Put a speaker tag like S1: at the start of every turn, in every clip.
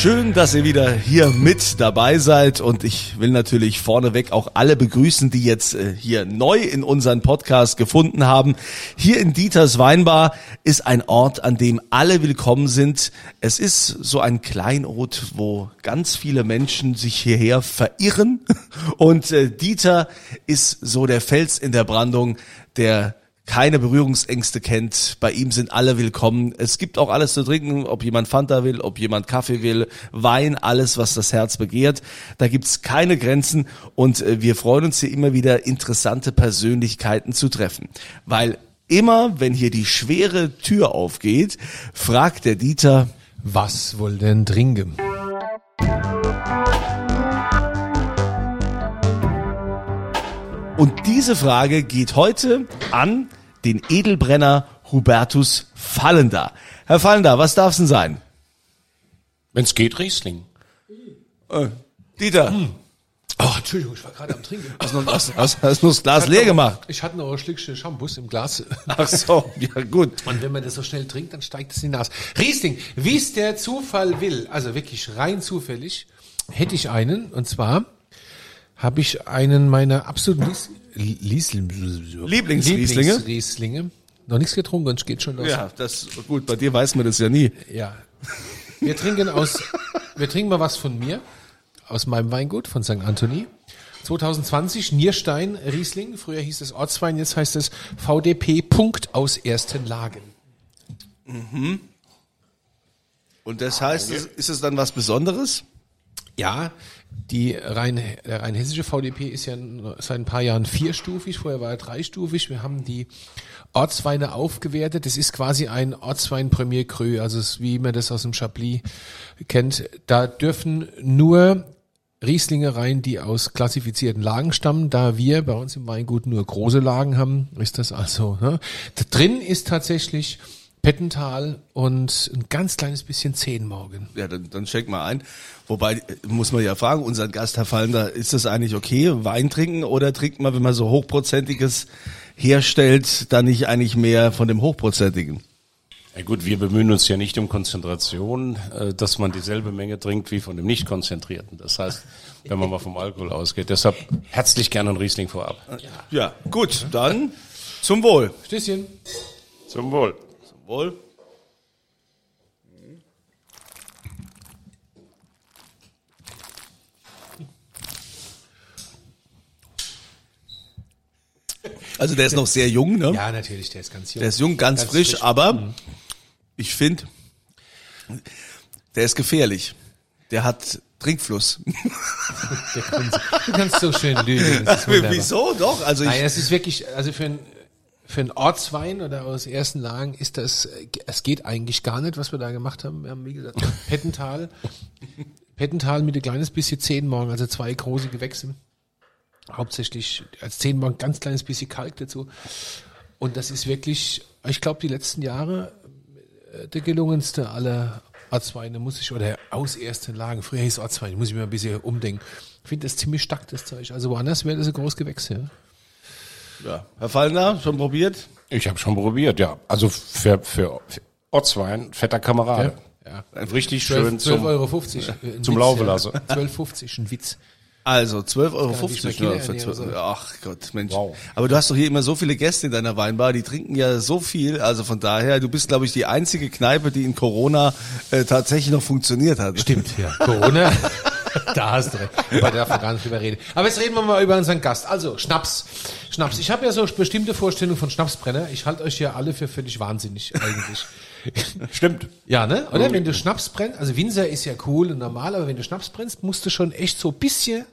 S1: Schön, dass ihr wieder hier mit dabei seid und ich will natürlich vorneweg auch alle begrüßen, die jetzt äh, hier neu in unseren Podcast gefunden haben. Hier in Dieters Weinbar ist ein Ort, an dem alle willkommen sind. Es ist so ein Kleinod, wo ganz viele Menschen sich hierher verirren und äh, Dieter ist so der Fels in der Brandung, der keine Berührungsängste kennt. Bei ihm sind alle willkommen. Es gibt auch alles zu trinken, ob jemand Fanta will, ob jemand Kaffee will, Wein, alles, was das Herz begehrt. Da gibt's keine Grenzen und äh, wir freuen uns hier immer wieder interessante Persönlichkeiten zu treffen. Weil immer, wenn hier die schwere Tür aufgeht, fragt der Dieter,
S2: Was wohl denn trinken?
S1: Und diese Frage geht heute an den Edelbrenner Hubertus Fallender. Herr Fallender, was darf's denn sein?
S3: Wenn's geht, Riesling.
S1: Dieter,
S2: Oh, Entschuldigung, ich war gerade am Trinken.
S1: hast du hast, hast, hast das Glas leer gemacht?
S2: Ich hatte noch ein Schlückchen Shampoos im Glas.
S1: Ach so, ja gut.
S2: Und wenn man das so schnell trinkt, dann steigt es in die Nase. Riesling, wie es der Zufall will, also wirklich rein zufällig, hätte ich einen, und zwar habe ich einen meiner absoluten Liesling
S1: Lieblingsrieslinge?
S2: Lieblingsrieslinge. Noch nichts getrunken, es geht schon los.
S1: Ja, das gut, bei dir weiß man das ja nie.
S2: Ja. Wir trinken aus, wir trinken mal was von mir, aus meinem Weingut, von St. Anthony. 2020 Nierstein Riesling. Früher hieß es Ortswein, jetzt heißt es VDP Punkt aus ersten Lagen.
S1: Und das heißt, ist es dann was Besonderes?
S2: Ja, die rein, der rein hessische VDP ist ja seit ein paar Jahren vierstufig, vorher war er dreistufig. Wir haben die Ortsweine aufgewertet. Das ist quasi ein Ortswein Premier Cru, also es wie man das aus dem Chablis kennt. Da dürfen nur Rieslinge rein, die aus klassifizierten Lagen stammen. Da wir bei uns im Weingut nur große Lagen haben, ist das also. Ne? Drin ist tatsächlich Pettental und ein ganz kleines bisschen Zehnmorgen.
S1: Ja, dann, dann check mal ein. Wobei, muss man ja fragen, unseren Gast, Herr Fallender, ist das eigentlich okay, Wein trinken oder trinkt man, wenn man so Hochprozentiges herstellt, dann nicht eigentlich mehr von dem Hochprozentigen?
S3: Ja gut, wir bemühen uns ja nicht um Konzentration, äh, dass man dieselbe Menge trinkt wie von dem Nicht-Konzentrierten. Das heißt, wenn man mal vom Alkohol ausgeht. Deshalb herzlich gerne ein Riesling vorab.
S1: Ja, gut, dann zum Wohl.
S2: Stößchen.
S3: Zum Wohl.
S1: Wohl. Also der ist noch sehr jung, ne?
S2: Ja, natürlich, der ist ganz jung.
S1: Der ist jung, ganz, frisch,
S2: frisch.
S1: aber ich finde, der ist gefährlich. Der hat Trinkfluss.
S2: Du kannst so schön lügen.
S1: Wieso? Doch. Also ich,
S2: Nein, es ist wirklich, also für ein, für ein Ortswein oder aus ersten Lagen ist das, es geht eigentlich gar nicht, was wir da gemacht haben. Wir haben, wie gesagt, Pettental, Pettental mit ein kleines bisschen Zehnmorgen, also zwei große Gewächse. Hauptsächlich als Zehnmorgen ganz kleines bisschen Kalk dazu. Und das ist wirklich, ich glaube, die letzten Jahre äh, der gelungenste aller Ortsweine, muss ich, oder aus ersten Lagen. Früher hieß Ortswein, muss ich mir ein bisschen umdenken. Ich finde das ziemlich stark, das Zeug. Also woanders wäre das ein großes Gewächs, ja.
S1: Ja. Herr Fallner, schon probiert?
S3: Ich habe schon probiert, ja. Also für, für, für Ortswein, fetter Kamerade.
S2: Ja.
S3: Richtig
S2: 12,
S3: schön
S2: 12,50
S3: zum,
S2: Euro. 50, äh,
S3: zum
S2: Witz,
S3: Laufelassen.
S2: Ja. 12,50, ein Witz.
S1: Also 12,50 Euro.
S2: Kann ich nicht
S1: nur
S2: mehr
S1: für
S2: ernähren,
S1: 12,
S2: so.
S1: ach Gott, Mensch.
S3: Wow.
S1: Aber du hast doch hier immer so viele Gäste in deiner Weinbar, die trinken ja so viel. Also von daher, du bist, glaube ich, die einzige Kneipe, die in Corona äh, tatsächlich noch funktioniert hat.
S2: Stimmt, ja. Corona, da hast du recht. Wobei darf man gar nicht drüber reden. Aber jetzt reden wir mal über unseren Gast. Also, Schnaps. Schnaps. Ich habe ja so bestimmte Vorstellungen von Schnapsbrenner. Ich halte euch ja alle für völlig wahnsinnig, eigentlich.
S3: Stimmt.
S2: Ja, ne? Oder? Wenn du Schnaps brennst, also Winzer ist ja cool und normal, aber wenn du Schnaps brennst, musst du schon echt so ein bisschen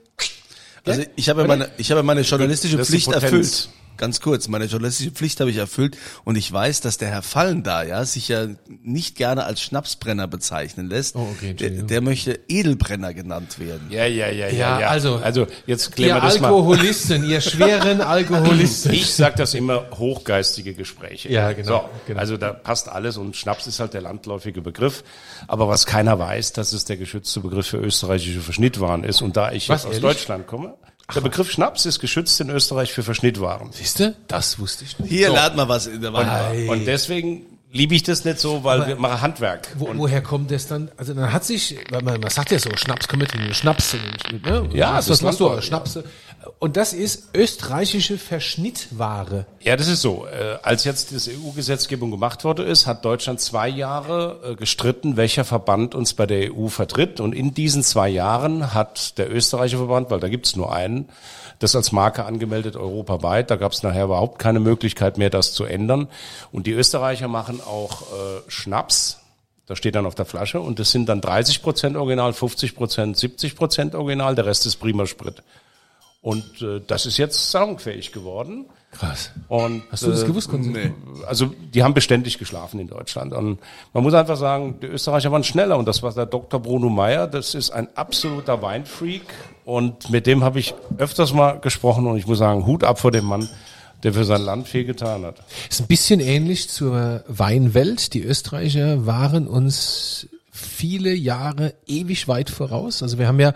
S1: Also ich habe ja meine, ich habe meine journalistische
S3: Das
S1: Pflicht erfüllt. Ganz kurz, meine journalistische Pflicht habe ich erfüllt und ich weiß, dass der Herr Fallen da, ja, sich ja nicht gerne als Schnapsbrenner bezeichnen lässt.
S2: Oh, okay,
S1: der,
S2: Entschuldigung.
S1: der möchte Edelbrenner genannt werden.
S3: Ja, ja, ja,
S2: Ja,
S3: ja.
S2: also-
S3: also jetzt klären wir das mal.
S2: Alkoholisten, ihr schweren Alkoholisten.
S3: Ich sag das immer, hochgeistige Gespräche.
S2: Ja, genau,
S3: So,
S2: genau.
S3: Also da passt alles und Schnaps ist halt der landläufige Begriff. Aber was keiner weiß, dass es der geschützte Begriff für österreichische Verschnittwaren ist. Und da ich
S2: Was,
S3: jetzt aus
S2: ehrlich?
S3: Deutschland komme, Der Begriff Schnaps ist geschützt in Österreich für Verschnittwaren.
S2: Siehst du? Das wusste ich nicht.
S1: Hier lernt man was in der Weinbar.
S3: Und deswegen liebe ich das nicht so, weil wir machen Handwerk.
S2: Wo,
S3: Und
S2: woher kommt das dann? Also dann hat sich, weil man, man sagt ja so, Schnaps kommt mit in den Schnaps. Den, ne?
S3: Ja,
S2: das,
S3: das
S2: das machst du,
S3: Landbau,
S2: Schnaps. Und das ist österreichische Verschnittware.
S3: Ja, das ist so. Äh, als jetzt diese EU-Gesetzgebung gemacht worden ist, hat Deutschland zwei Jahre äh, gestritten, welcher Verband uns bei der EU vertritt. Und in diesen zwei Jahren hat der österreichische Verband, weil da gibt's nur einen, das als Marke angemeldet europaweit. Da gab's nachher überhaupt keine Möglichkeit mehr, das zu ändern. Und die Österreicher machen auch äh, Schnaps. Da steht dann auf der Flasche und das sind dann 30 Prozent Original, 50 Prozent, 70 Prozent Original, der Rest ist prima Sprit. Und äh, das ist jetzt salonfähig geworden.
S2: Krass.
S3: Und,
S2: Hast du das
S3: äh,
S2: gewusst?
S1: Nee.
S3: Also die haben beständig geschlafen in Deutschland. Und man muss einfach sagen, die Österreicher waren schneller. Und das war der Dr. Bruno Meyer. Das ist ein absoluter Weinfreak. Und mit dem habe ich öfters mal gesprochen. Und ich muss sagen, Hut ab vor dem Mann, der für sein Land viel getan hat.
S2: Ist ein bisschen ähnlich zur Weinwelt. Die Österreicher waren uns viele Jahre ewig weit voraus. Also wir haben ja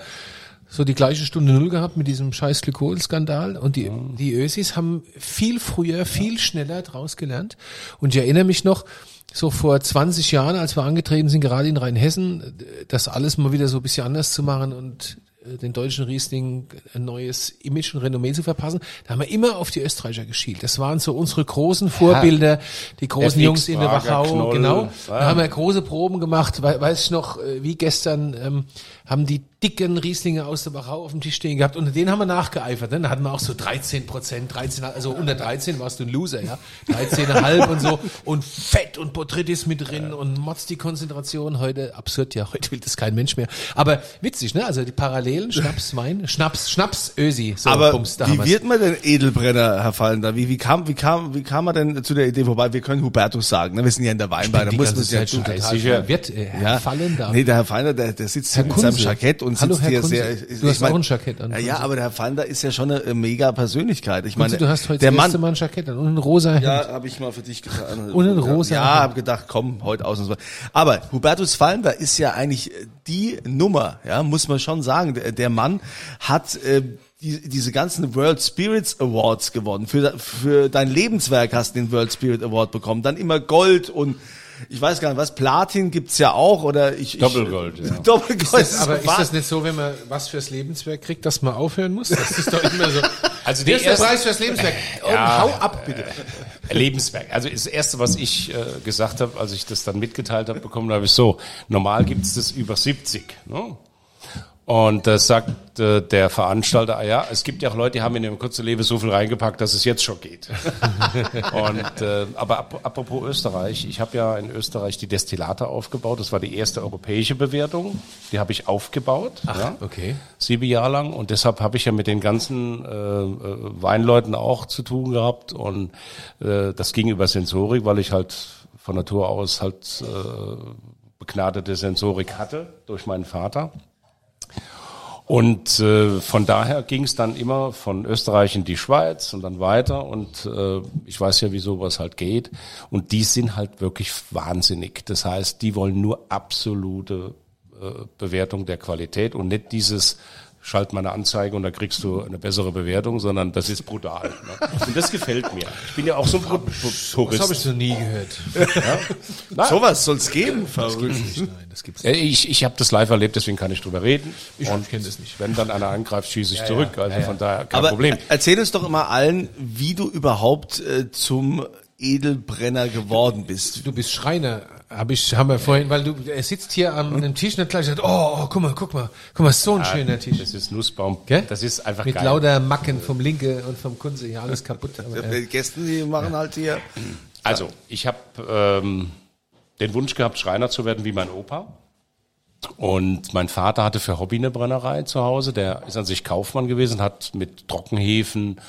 S2: so die gleiche Stunde Null gehabt mit diesem scheiß Glykolskandal und die, die Ösis haben viel früher, viel schneller draus gelernt. Und ich erinnere mich noch, so vor 20 Jahren, als wir angetreten sind, gerade in Rheinhessen, das alles mal wieder so ein bisschen anders zu machen und äh, den deutschen Riesling ein neues Image und Renommee zu verpassen, da haben wir immer auf die Österreicher geschielt. Das waren so unsere großen Vorbilder, die großen
S3: FX,
S2: Jungs in der Wachau,
S3: Knoll.
S2: genau. Da
S3: Ja.
S2: haben wir große Proben gemacht, weiß ich noch, äh, wie gestern ähm, haben die dicken Rieslinge aus der Wachau auf dem Tisch stehen gehabt und denen haben wir nachgeeifert. Ne? Da hatten wir auch so 13 Prozent, 13, also unter 13 warst du ein Loser, ja. 13,5 und so und Fett und Botrytis mit drin und Motz die Konzentration. Heute absurd, ja, heute will das kein Mensch mehr. Aber witzig, ne? Also die Parallelen, Schnaps, Wein, Schnaps, Schnaps, Ösi. So,
S1: Aber
S2: bums, da
S1: wie wird man denn Edelbrenner, Herr Fallender? Wie, wie kam, wie kam, wie kam man denn zu der Idee vorbei? Wir können Hubertus sagen, ne? Wir sind ja in der Weinbar, da muss man sich ja
S3: sicher.
S2: verwirrt, äh, Herr
S1: Ja,
S2: Fallender.
S1: nee, der Herr Fallender, der, der sitzt
S2: Herr
S1: mit seinem. Jackett und
S2: Hallo,
S1: sitzt
S2: Herr
S1: hier
S2: Kunze.
S1: sehr.
S2: Du hast auch ein Jackett an,
S1: Ja, ja, aber der Herr Fallender ist ja schon eine äh, mega Persönlichkeit. Ich meine,
S2: Kunze, du hast heute
S1: der
S2: das erste
S1: Mann,
S2: Mal ein Jackett an und ein rosa Hemd.
S1: Ja, habe ich mal für dich getan.
S2: Und ein rosa
S1: Ja, habe gedacht, komm, heute ausnahmsweise. Aber Hubertus Fallender ist ja eigentlich äh, die Nummer, ja, muss man schon sagen. Der, der Mann hat äh, die, diese ganzen World Spirits Awards gewonnen. Für, für dein Lebenswerk hast du den World Spirit Award bekommen. Dann immer Gold und ich weiß gar nicht, was, Platin gibt's ja auch oder ich... ich
S3: Doppelgold, ja.
S1: Doppelgold.
S2: Das, aber ist das nicht so, wenn man was fürs Lebenswerk kriegt, dass man aufhören muss? Das ist doch immer so.
S3: Also
S2: ist der
S3: erste-
S2: Preis fürs Lebenswerk. Und
S3: Ja.
S2: hau ab, bitte.
S3: Lebenswerk. Also das Erste, was ich äh, gesagt habe, als ich das dann mitgeteilt habe bekommen, habe ich so, normal gibt es das über 70. Ne? Und da sagt äh, der Veranstalter, ah ja, es gibt ja auch Leute, die haben in ihrem kurzen Leben so viel reingepackt, dass es jetzt schon geht. Und äh, aber ap apropos Österreich, ich habe ja in Österreich die Destillate aufgebaut. Das war die erste europäische Bewertung. Die habe ich aufgebaut. ja
S2: okay.
S3: sieben Jahre lang und deshalb habe ich ja mit den ganzen äh, äh, Weinleuten auch zu tun gehabt und äh, das ging über Sensorik, weil ich halt von Natur aus halt äh, begnadete Sensorik hatte durch meinen Vater. Und äh, von daher ging es dann immer von Österreich in die Schweiz und dann weiter. Und äh, ich weiß ja, wie sowas halt geht. Und die sind halt wirklich wahnsinnig. Das heißt, die wollen nur absolute äh, Bewertung der Qualität und nicht dieses schalt mal eine Anzeige und da kriegst du eine bessere Bewertung, sondern das ist brutal. Ne? Und das gefällt mir. Ich bin ja auch so ein Pro-
S2: Das habe ich noch nie gehört.
S1: Sowas soll's geben, verrückt.
S2: Nein, das gibt's
S3: Äh, Ich, ich habe das live erlebt, deswegen kann ich drüber reden.
S2: Ich
S3: und
S2: kenn das nicht.
S3: Wenn dann einer angreift, schieße ich zurück. Also von daher kein
S1: Aber
S3: Problem.
S1: erzähl uns doch immer allen, wie du überhaupt äh, zum Edelbrenner geworden bist.
S2: Du bist Schreiner, hab ich, haben wir vorhin, weil du, er sitzt hier am einem Tisch und gleich gesagt, oh, oh, guck mal, guck mal, guck mal, so ein schöner Tisch.
S3: Das ist Nussbaum.
S2: Gell?
S3: Das ist einfach
S2: Mit
S3: geil.
S2: lauter Macken vom Linke und vom Kunze, ja, alles kaputt. Aber, äh,
S1: Die Gäste, die machen halt hier.
S3: Also, ich habe ähm, den Wunsch gehabt, Schreiner zu werden wie mein Opa. Und mein Vater hatte für Hobby eine Brennerei zu Hause. Der ist an sich Kaufmann gewesen, hat mit Trockenhefen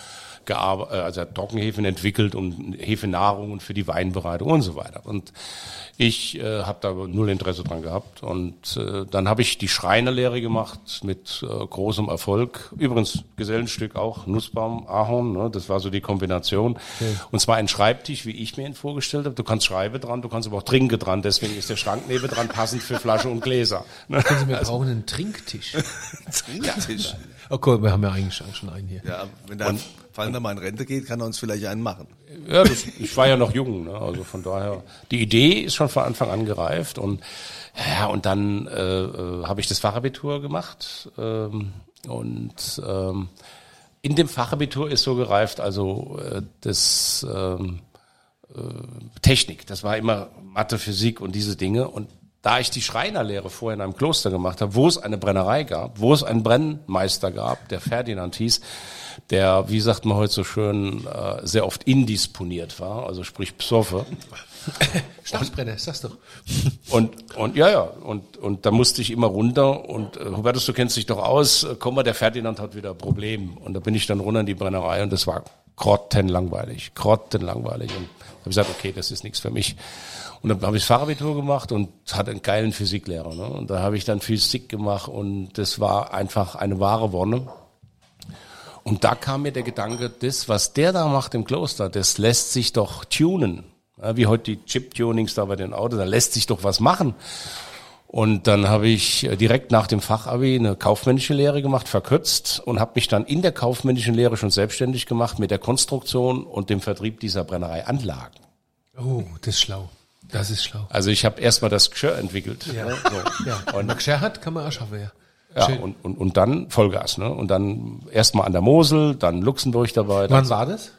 S3: gearbeitet, also Trockenhefen entwickelt und Hefenahrungen für die Weinbereitung und so weiter. Und ich äh, habe da null Interesse dran gehabt. Und äh, dann habe ich die Schreinerlehre gemacht mit äh, großem Erfolg. Übrigens Gesellenstück auch, Nussbaum, Ahorn, ne? das war so die Kombination. Okay. Und zwar ein Schreibtisch, wie ich mir ihn vorgestellt habe. Du kannst Schreibe dran, du kannst aber auch Trinke dran. Deswegen ist der Schrank neben dran passend für Flasche und Gläser.
S2: Ne? Sie mir also, brauchen einen Trinktisch. Trinktisch. Okay, oh wir haben ja eigentlich schon einen hier.
S1: Ja, wenn der Fallen da mal in Rente geht, kann er uns vielleicht einen machen.
S3: Ja, das, ich war ja noch jung, ne? also von daher. Die Idee ist schon von Anfang an gereift und ja, und dann äh, äh, habe ich das Fachabitur gemacht ähm, und ähm, in dem Fachabitur ist so gereift, also äh, das ähm, äh, Technik, das war immer Mathe, Physik und diese Dinge und da ich die Schreinerlehre vorher in einem Kloster gemacht habe, wo es eine Brennerei gab, wo es einen Brennmeister gab, der Ferdinand hieß, der, wie sagt man heute so schön, äh, sehr oft indisponiert war, also sprich Psoffe.
S2: Schnapsbrenner, sag's doch.
S3: Und, und ja, ja, und, und da musste ich immer runter und äh, Hubertus, du kennst dich doch aus, äh, komm mal, der Ferdinand hat wieder ein Problem. Und da bin ich dann runter in die Brennerei und das war grottenlangweilig, grottenlangweilig. Und habe gesagt, okay, das ist nichts für mich. Und dann habe ich Fachabitur gemacht und hatte einen geilen Physiklehrer. Ne? Und da habe ich dann Physik gemacht und das war einfach eine wahre Wonne. Und da kam mir der Gedanke, das, was der da macht im Kloster, das lässt sich doch tunen. Ja, wie heute die Chip-Tunings da bei den Autos, da lässt sich doch was machen. Und dann habe ich direkt nach dem Fachabi eine kaufmännische Lehre gemacht, verkürzt und habe mich dann in der kaufmännischen Lehre schon selbstständig gemacht mit der Konstruktion und dem Vertrieb dieser Brennerei Anlagen.
S2: Oh, das ist schlau. Das ist schlau.
S3: Also ich habe erstmal das Geschirr entwickelt.
S2: Ja. Ne, so. ja. Und man Geschirr hat, kann man auch schaffen, ja.
S3: Ja, und, und, und dann Vollgas, ne? Und dann erstmal an der Mosel, dann Luxemburg dabei.
S2: Wann war das?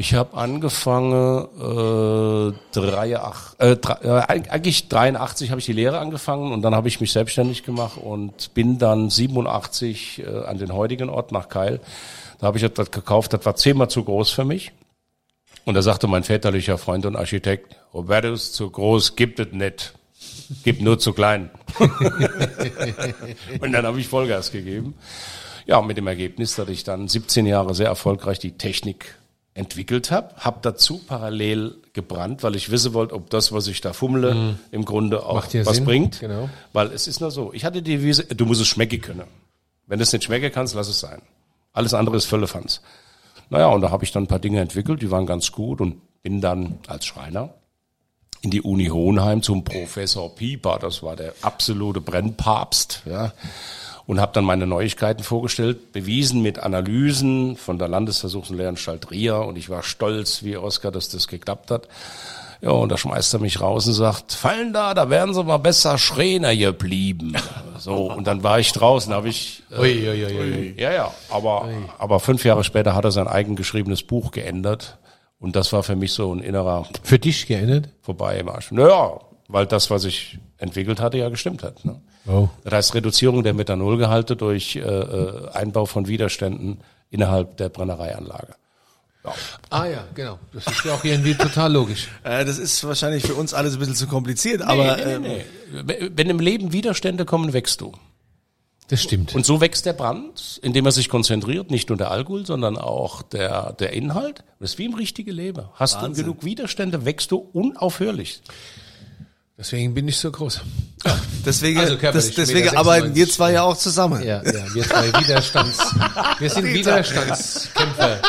S3: Ich habe angefangen, äh, drei, ach, äh, drei, äh, eigentlich 83 habe ich die Lehre angefangen und dann habe ich mich selbstständig gemacht und bin dann 87 äh, an den heutigen Ort nach Keil. Da habe ich etwas gekauft, das war zehnmal zu groß für mich. Und da sagte mein väterlicher Freund und Architekt, Robertus, zu groß gibt es nicht. Gibt nur zu klein. und dann habe ich Vollgas gegeben. Ja, mit dem Ergebnis, dass ich dann 17 Jahre sehr erfolgreich die Technik entwickelt habe, habe dazu parallel gebrannt, weil ich wissen wollte, ob das, was ich da fummle, mhm. im Grunde auch was Sinn. bringt. Genau. Weil es ist nur so, ich hatte die Devise, du musst es schmecken können. Wenn du es nicht schmecken kannst, lass es sein. Alles andere ist Völlefanz. Naja, und da habe ich dann ein paar Dinge entwickelt, die waren ganz gut und bin dann als Schreiner in die Uni Hohenheim zum Professor Pieper, das war der absolute Brennpapst, ja, und habe dann meine Neuigkeiten vorgestellt, bewiesen mit Analysen von der Landesversuchs- und Lehranstalt Trier und ich war stolz wie Oskar, dass das geklappt hat. Ja, und da schmeißt er mich raus und sagt, fallen da, da wären sie mal besser Schreiner geblieben. So, und dann war ich draußen, habe ich. Äh, ui, ui, ui, ui. Ja, ja, aber, aber fünf Jahre später hat er sein eigen geschriebenes Buch geändert. Und das war für mich so ein innerer.
S2: Für dich geändert?
S3: Vorbei im Arsch. Naja, weil das, was ich entwickelt hatte, ja gestimmt hat. Ne? Oh. Das heißt Reduzierung der Methanolgehalte durch äh, äh Einbau von Widerständen innerhalb der Brennereianlage.
S2: Ja. Ah ja, genau. Das ist ja auch irgendwie total logisch.
S1: Äh, das ist wahrscheinlich für uns alles ein bisschen zu kompliziert, nee, aber nee, nee,
S3: ähm, wenn im Leben Widerstände kommen, wächst du.
S2: Das stimmt.
S3: Und so wächst der Brand, indem er sich konzentriert, nicht nur der Alkohol, sondern auch der, der Inhalt. Das ist wie im richtigen Leben. Hast Wahnsinn. du genug Widerstände, wächst du unaufhörlich.
S2: Deswegen bin ich so groß.
S1: Deswegen, also das, deswegen arbeiten wir zwei ja auch zusammen.
S2: Ja, ja wir zwei Widerstands, wir sind Widerstandskämpfer.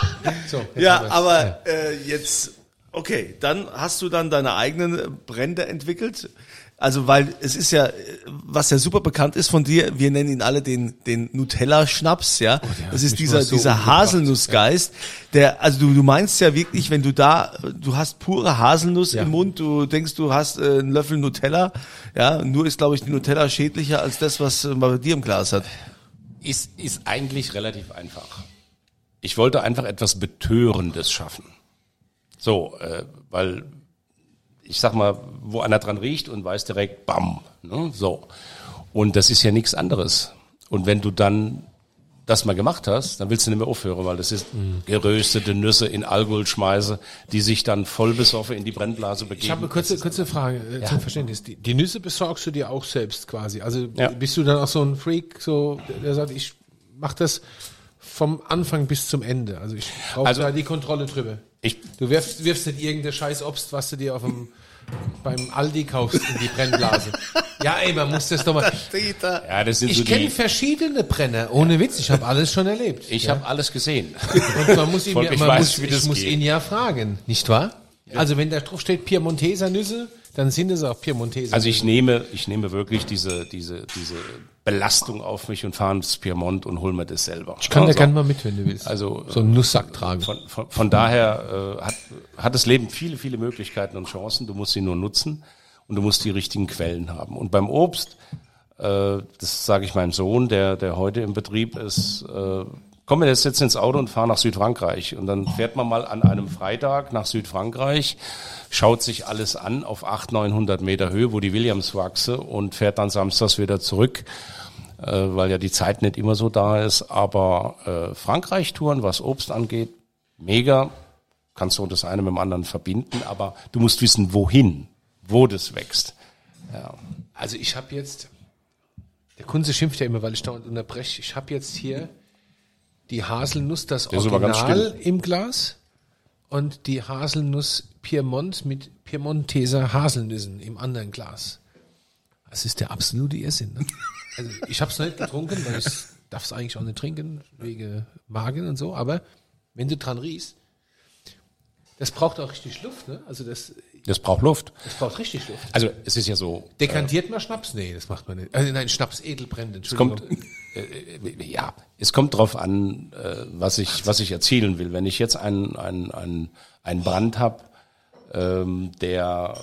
S1: So, ja, aber ja. Äh, jetzt, okay, dann hast du dann deine eigenen Brände entwickelt. Also weil es ist ja, was ja super bekannt ist von dir, wir nennen ihn alle den den Nutella Schnaps, ja. Oh, das ist dieser so dieser Haselnussgeist, der also du du meinst ja wirklich, wenn du da du hast pure Haselnuss ja. im Mund, du denkst du hast äh, einen Löffel Nutella, ja, nur ist glaube ich die Nutella schädlicher als das, was man bei dir im Glas hat.
S3: Ist ist eigentlich relativ einfach. Ich wollte einfach etwas betörendes schaffen. So, äh, weil ich sag mal, wo einer dran riecht und weiß direkt, bam, ne, so. Und das ist ja nichts anderes. Und wenn du dann das mal gemacht hast, dann willst du nicht mehr aufhören, weil das ist mhm. geröstete Nüsse in Alkohol schmeiße, die sich dann voll besoffen in die Brennblase begeben.
S2: Ich habe eine kurze, kurze Frage äh, ja. zum Verständnis. Die, die, Nüsse besorgst du dir auch selbst quasi? Also ja. bist du dann auch so ein Freak, so der sagt, ich mach das vom Anfang bis zum Ende. Also ich brauche
S3: Also-
S2: da die Kontrolle drüber.
S3: Ich,
S2: Du wirfst, wirfst nicht irgendein scheiß Obst, was du dir auf dem, beim Aldi kaufst, in die Brennblase. Ja, ey, man muss das doch mal.
S1: Dieter.
S3: ja, das sind so
S2: Ich kenne
S3: die,
S2: verschiedene Brenner, ohne Witz, ich habe alles schon erlebt.
S3: ich habe alles gesehen.
S2: Und man muss ihn, ja, man
S3: weiß,
S2: muss, ich
S3: das
S2: muss
S3: geht.
S2: ihn ja fragen, nicht wahr? Also wenn da drauf steht Piemonteser Nüsse, dann sind es auch Piemonteser.
S3: Also ich nehme, ich nehme wirklich diese, diese, diese Belastung auf mich und fahre ins Piemont und hol mir das selber.
S2: ich kann da
S3: also,
S2: gerne mal mit, wenn du willst.
S3: Also,
S2: so einen Nusssack tragen.
S3: Von, von, von daher äh, hat, hat das Leben viele, viele Möglichkeiten und Chancen. Du musst sie nur nutzen und du musst die richtigen Quellen haben. Und beim Obst, äh, das sage ich meinem Sohn, der, der heute im Betrieb ist, äh, komm wir jetzt ins Auto und fahr nach Südfrankreich. Und dann fährt man mal an einem Freitag nach Südfrankreich, schaut sich alles an auf 800, 900 Meter Höhe, wo die Williams wachse und fährt dann samstags wieder zurück äh, weil ja die Zeit nicht immer so da ist. Aber äh, Frankreich-Touren, was Obst angeht, mega. Kannst du das eine mit dem anderen verbinden, aber du musst wissen, wohin, wo das wächst.
S2: Also ich habe jetzt, der Kunze schimpft ja immer, weil ich dauernd unterbreche. Ich habe jetzt hier die Haselnuss, das
S3: ganz
S2: Original im Glas und die Haselnuss Piemont mit Piemonteser Haselnüssen im anderen Glas. Das ist der absolute Irrsinn. Ne? Also ich habe es noch nicht getrunken, weil ich darf es eigentlich auch nicht trinken, wegen Magen und so, aber wenn du dran riechst, das braucht auch richtig Luft, ne? Also das,
S3: Das braucht Luft.
S2: das braucht richtig Luft.
S3: Also es ist ja so,
S2: Dekantiert man Schnaps? Nee, das macht man nicht. Also nein, Schnaps Edelbrände,
S3: es
S2: Entschuldigung.
S3: kommt, äh, ja, es kommt drauf an, äh, was ich, was ich erzielen will. Wenn ich jetzt einen, einen, einen, einen Brand habe, ähm, der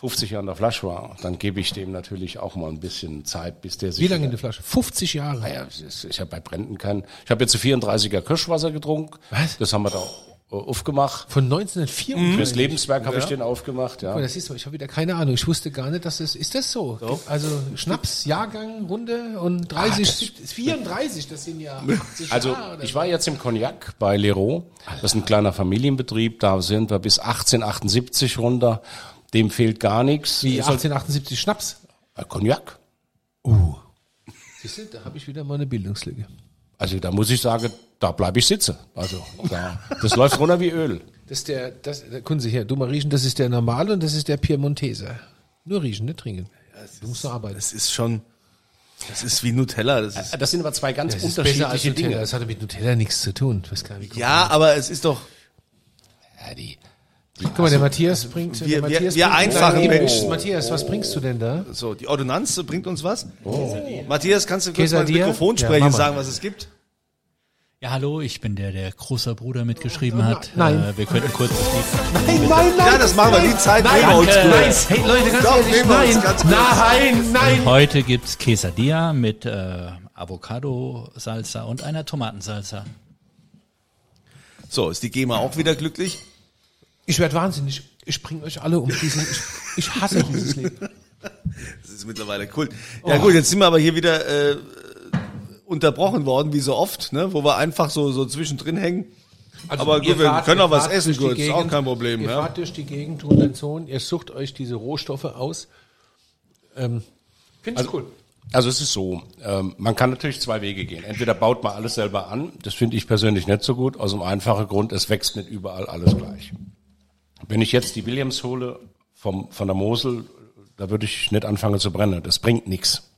S3: 50 Jahre in der Flasche war, dann gebe ich dem natürlich auch mal ein bisschen Zeit, bis der sich
S2: Wie lange in der Flasche? 50 Jahre.
S3: Naja, ist- ich habe bei Bränden kein. Ich habe jetzt ein 34er Kirschwasser getrunken.
S2: Was?
S3: Das haben wir da äh, aufgemacht.
S2: Von 1994.
S3: Fürs Lebenswerk habe ich den aufgemacht, ja.
S2: Oh, das ist so, ich habe wieder keine Ahnung. Ich wusste gar nicht, dass es, ist das so? Also Schnaps, Jahrgang, Runde und 30, 70, 34, das sind ja 80
S3: Also ich
S2: so.
S3: war jetzt im Cognac bei Leroy. Das ist ein kleiner Familienbetrieb. Da sind wir bis 1878 runter. Dem fehlt gar nichts.
S2: Wie
S3: Ist halt-
S2: 1878 Schnaps.
S3: Äh, Cognac.
S2: Siehst du, da habe ich wieder mal eine Bildungslücke.
S3: Also da muss ich sagen, da bleibe ich sitzen. Also da, das läuft runter wie Öl.
S2: Das ist der, das, Kunze hier, du mal riechen, das ist der normale und das ist der Piemonteser. Nur riechen, nicht trinken. Du musst noch arbeiten.
S1: Das ist schon, das ist wie Nutella. Das ist,
S3: Das sind aber zwei ganz
S2: Das ist besser als
S3: unterschiedliche
S2: Nutella.
S3: Dinge.
S2: Das hatte mit Nutella nichts zu tun. Ich weiß gar nicht,
S1: ja, aber es ist doch,
S3: Ja, die,
S2: Guck mal, der Matthias bringt.
S1: Wir-
S2: der
S1: wir-
S2: Matthias
S1: wir einfachen Menschen.
S2: Matthias, was bringst du denn da?
S1: so, die Ordonnanz bringt uns was. Matthias, kannst du kurz mal ins
S2: Quesadilla?
S1: Mikrofon
S2: Ja,
S1: sprechen
S2: mach
S1: und sagen, was es gibt?
S4: Ja, hallo, ich bin der, der großer Bruder mitgeschrieben hat.
S2: Nein.
S4: Äh, wir könnten kurz das Lied.
S2: Nein, nein, nein.
S1: Ja, das machen wir. Die Zeit nehmen wir uns.
S2: Nein, hey Leute, ganz
S1: Doch,
S2: ehrlich,
S1: nehmen wir uns
S2: nein,
S1: ganz
S2: nein, nein.
S4: Heute gibt's Quesadilla mit äh, Avocado-Salsa und einer Tomatensalsa.
S1: So, ist die GEMA auch wieder glücklich?
S2: Ich werde wahnsinnig. Ich bringe euch alle um diesen. Ich, ich hasse dieses Leben.
S1: Das ist mittlerweile Kult. Ja gut, jetzt sind wir aber hier wieder äh, unterbrochen worden, wie so oft, ne, wo wir einfach so so zwischendrin hängen. aber
S2: ihr
S1: gut, wir können auch was essen kurz, ist auch kein Problem.
S2: Ihr
S1: Ja.
S2: fahrt durch die Gegend Sohn, ihr sucht euch diese Rohstoffe aus. Ähm, Finde ich cool.
S3: Also es ist so, ähm, man kann natürlich zwei Wege gehen. Entweder baut man alles selber an, das finde ich persönlich nicht so gut, aus dem einfachen Grund, es wächst nicht überall alles gleich. Wenn ich jetzt die Williams hole vom, von der Mosel, da würde ich nicht anfangen zu brennen, das bringt nichts.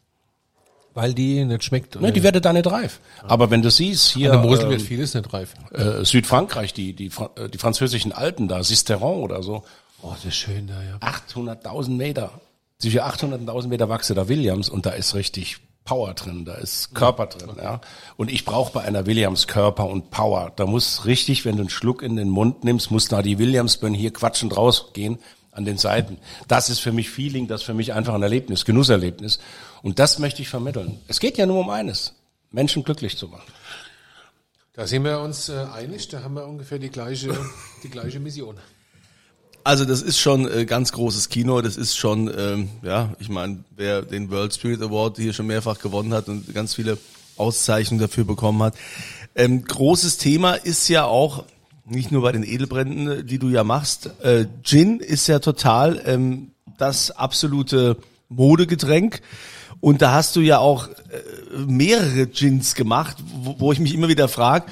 S2: Weil die nicht schmeckt.
S3: Ne, die werden da nicht reif. Aber wenn du siehst, hier
S2: An der Mosel
S3: ähm,
S2: wird vieles nicht reif.
S3: äh, Südfrankreich, die, die, Fra- äh, die französischen Alpen da, Sisteron oder so,
S2: Oh, das ist schön da, ja.
S3: 800.000 Meter. Zwischen 800 und 1000 Meter wachse da Williams und da ist richtig Power drin, da ist Körper drin, ja. Und ich brauche bei einer Williams Körper und Power. Da muss richtig, wenn du einen Schluck in den Mund nimmst, muss da die Williams-Birne hier quatschend rausgehen an den Seiten. Das ist für mich Feeling, das ist für mich einfach ein Erlebnis, Genusserlebnis. Und das möchte ich vermitteln. Es geht ja nur um eines, Menschen glücklich zu machen.
S2: Da sind wir uns äh, einig, da haben wir ungefähr die gleiche, die gleiche Mission.
S1: Also das ist schon äh, ganz großes Kino. Das ist schon, ähm, ja, ich meine, wer den World Spirit Award hier schon mehrfach gewonnen hat und ganz viele Auszeichnungen dafür bekommen hat. Ähm, großes Thema ist ja auch nicht nur bei den Edelbränden, äh, die du ja machst. Äh, Gin ist ja total ähm, das absolute Modegetränk. Und da hast du ja auch äh, mehrere Gins gemacht, wo, wo ich mich immer wieder frage,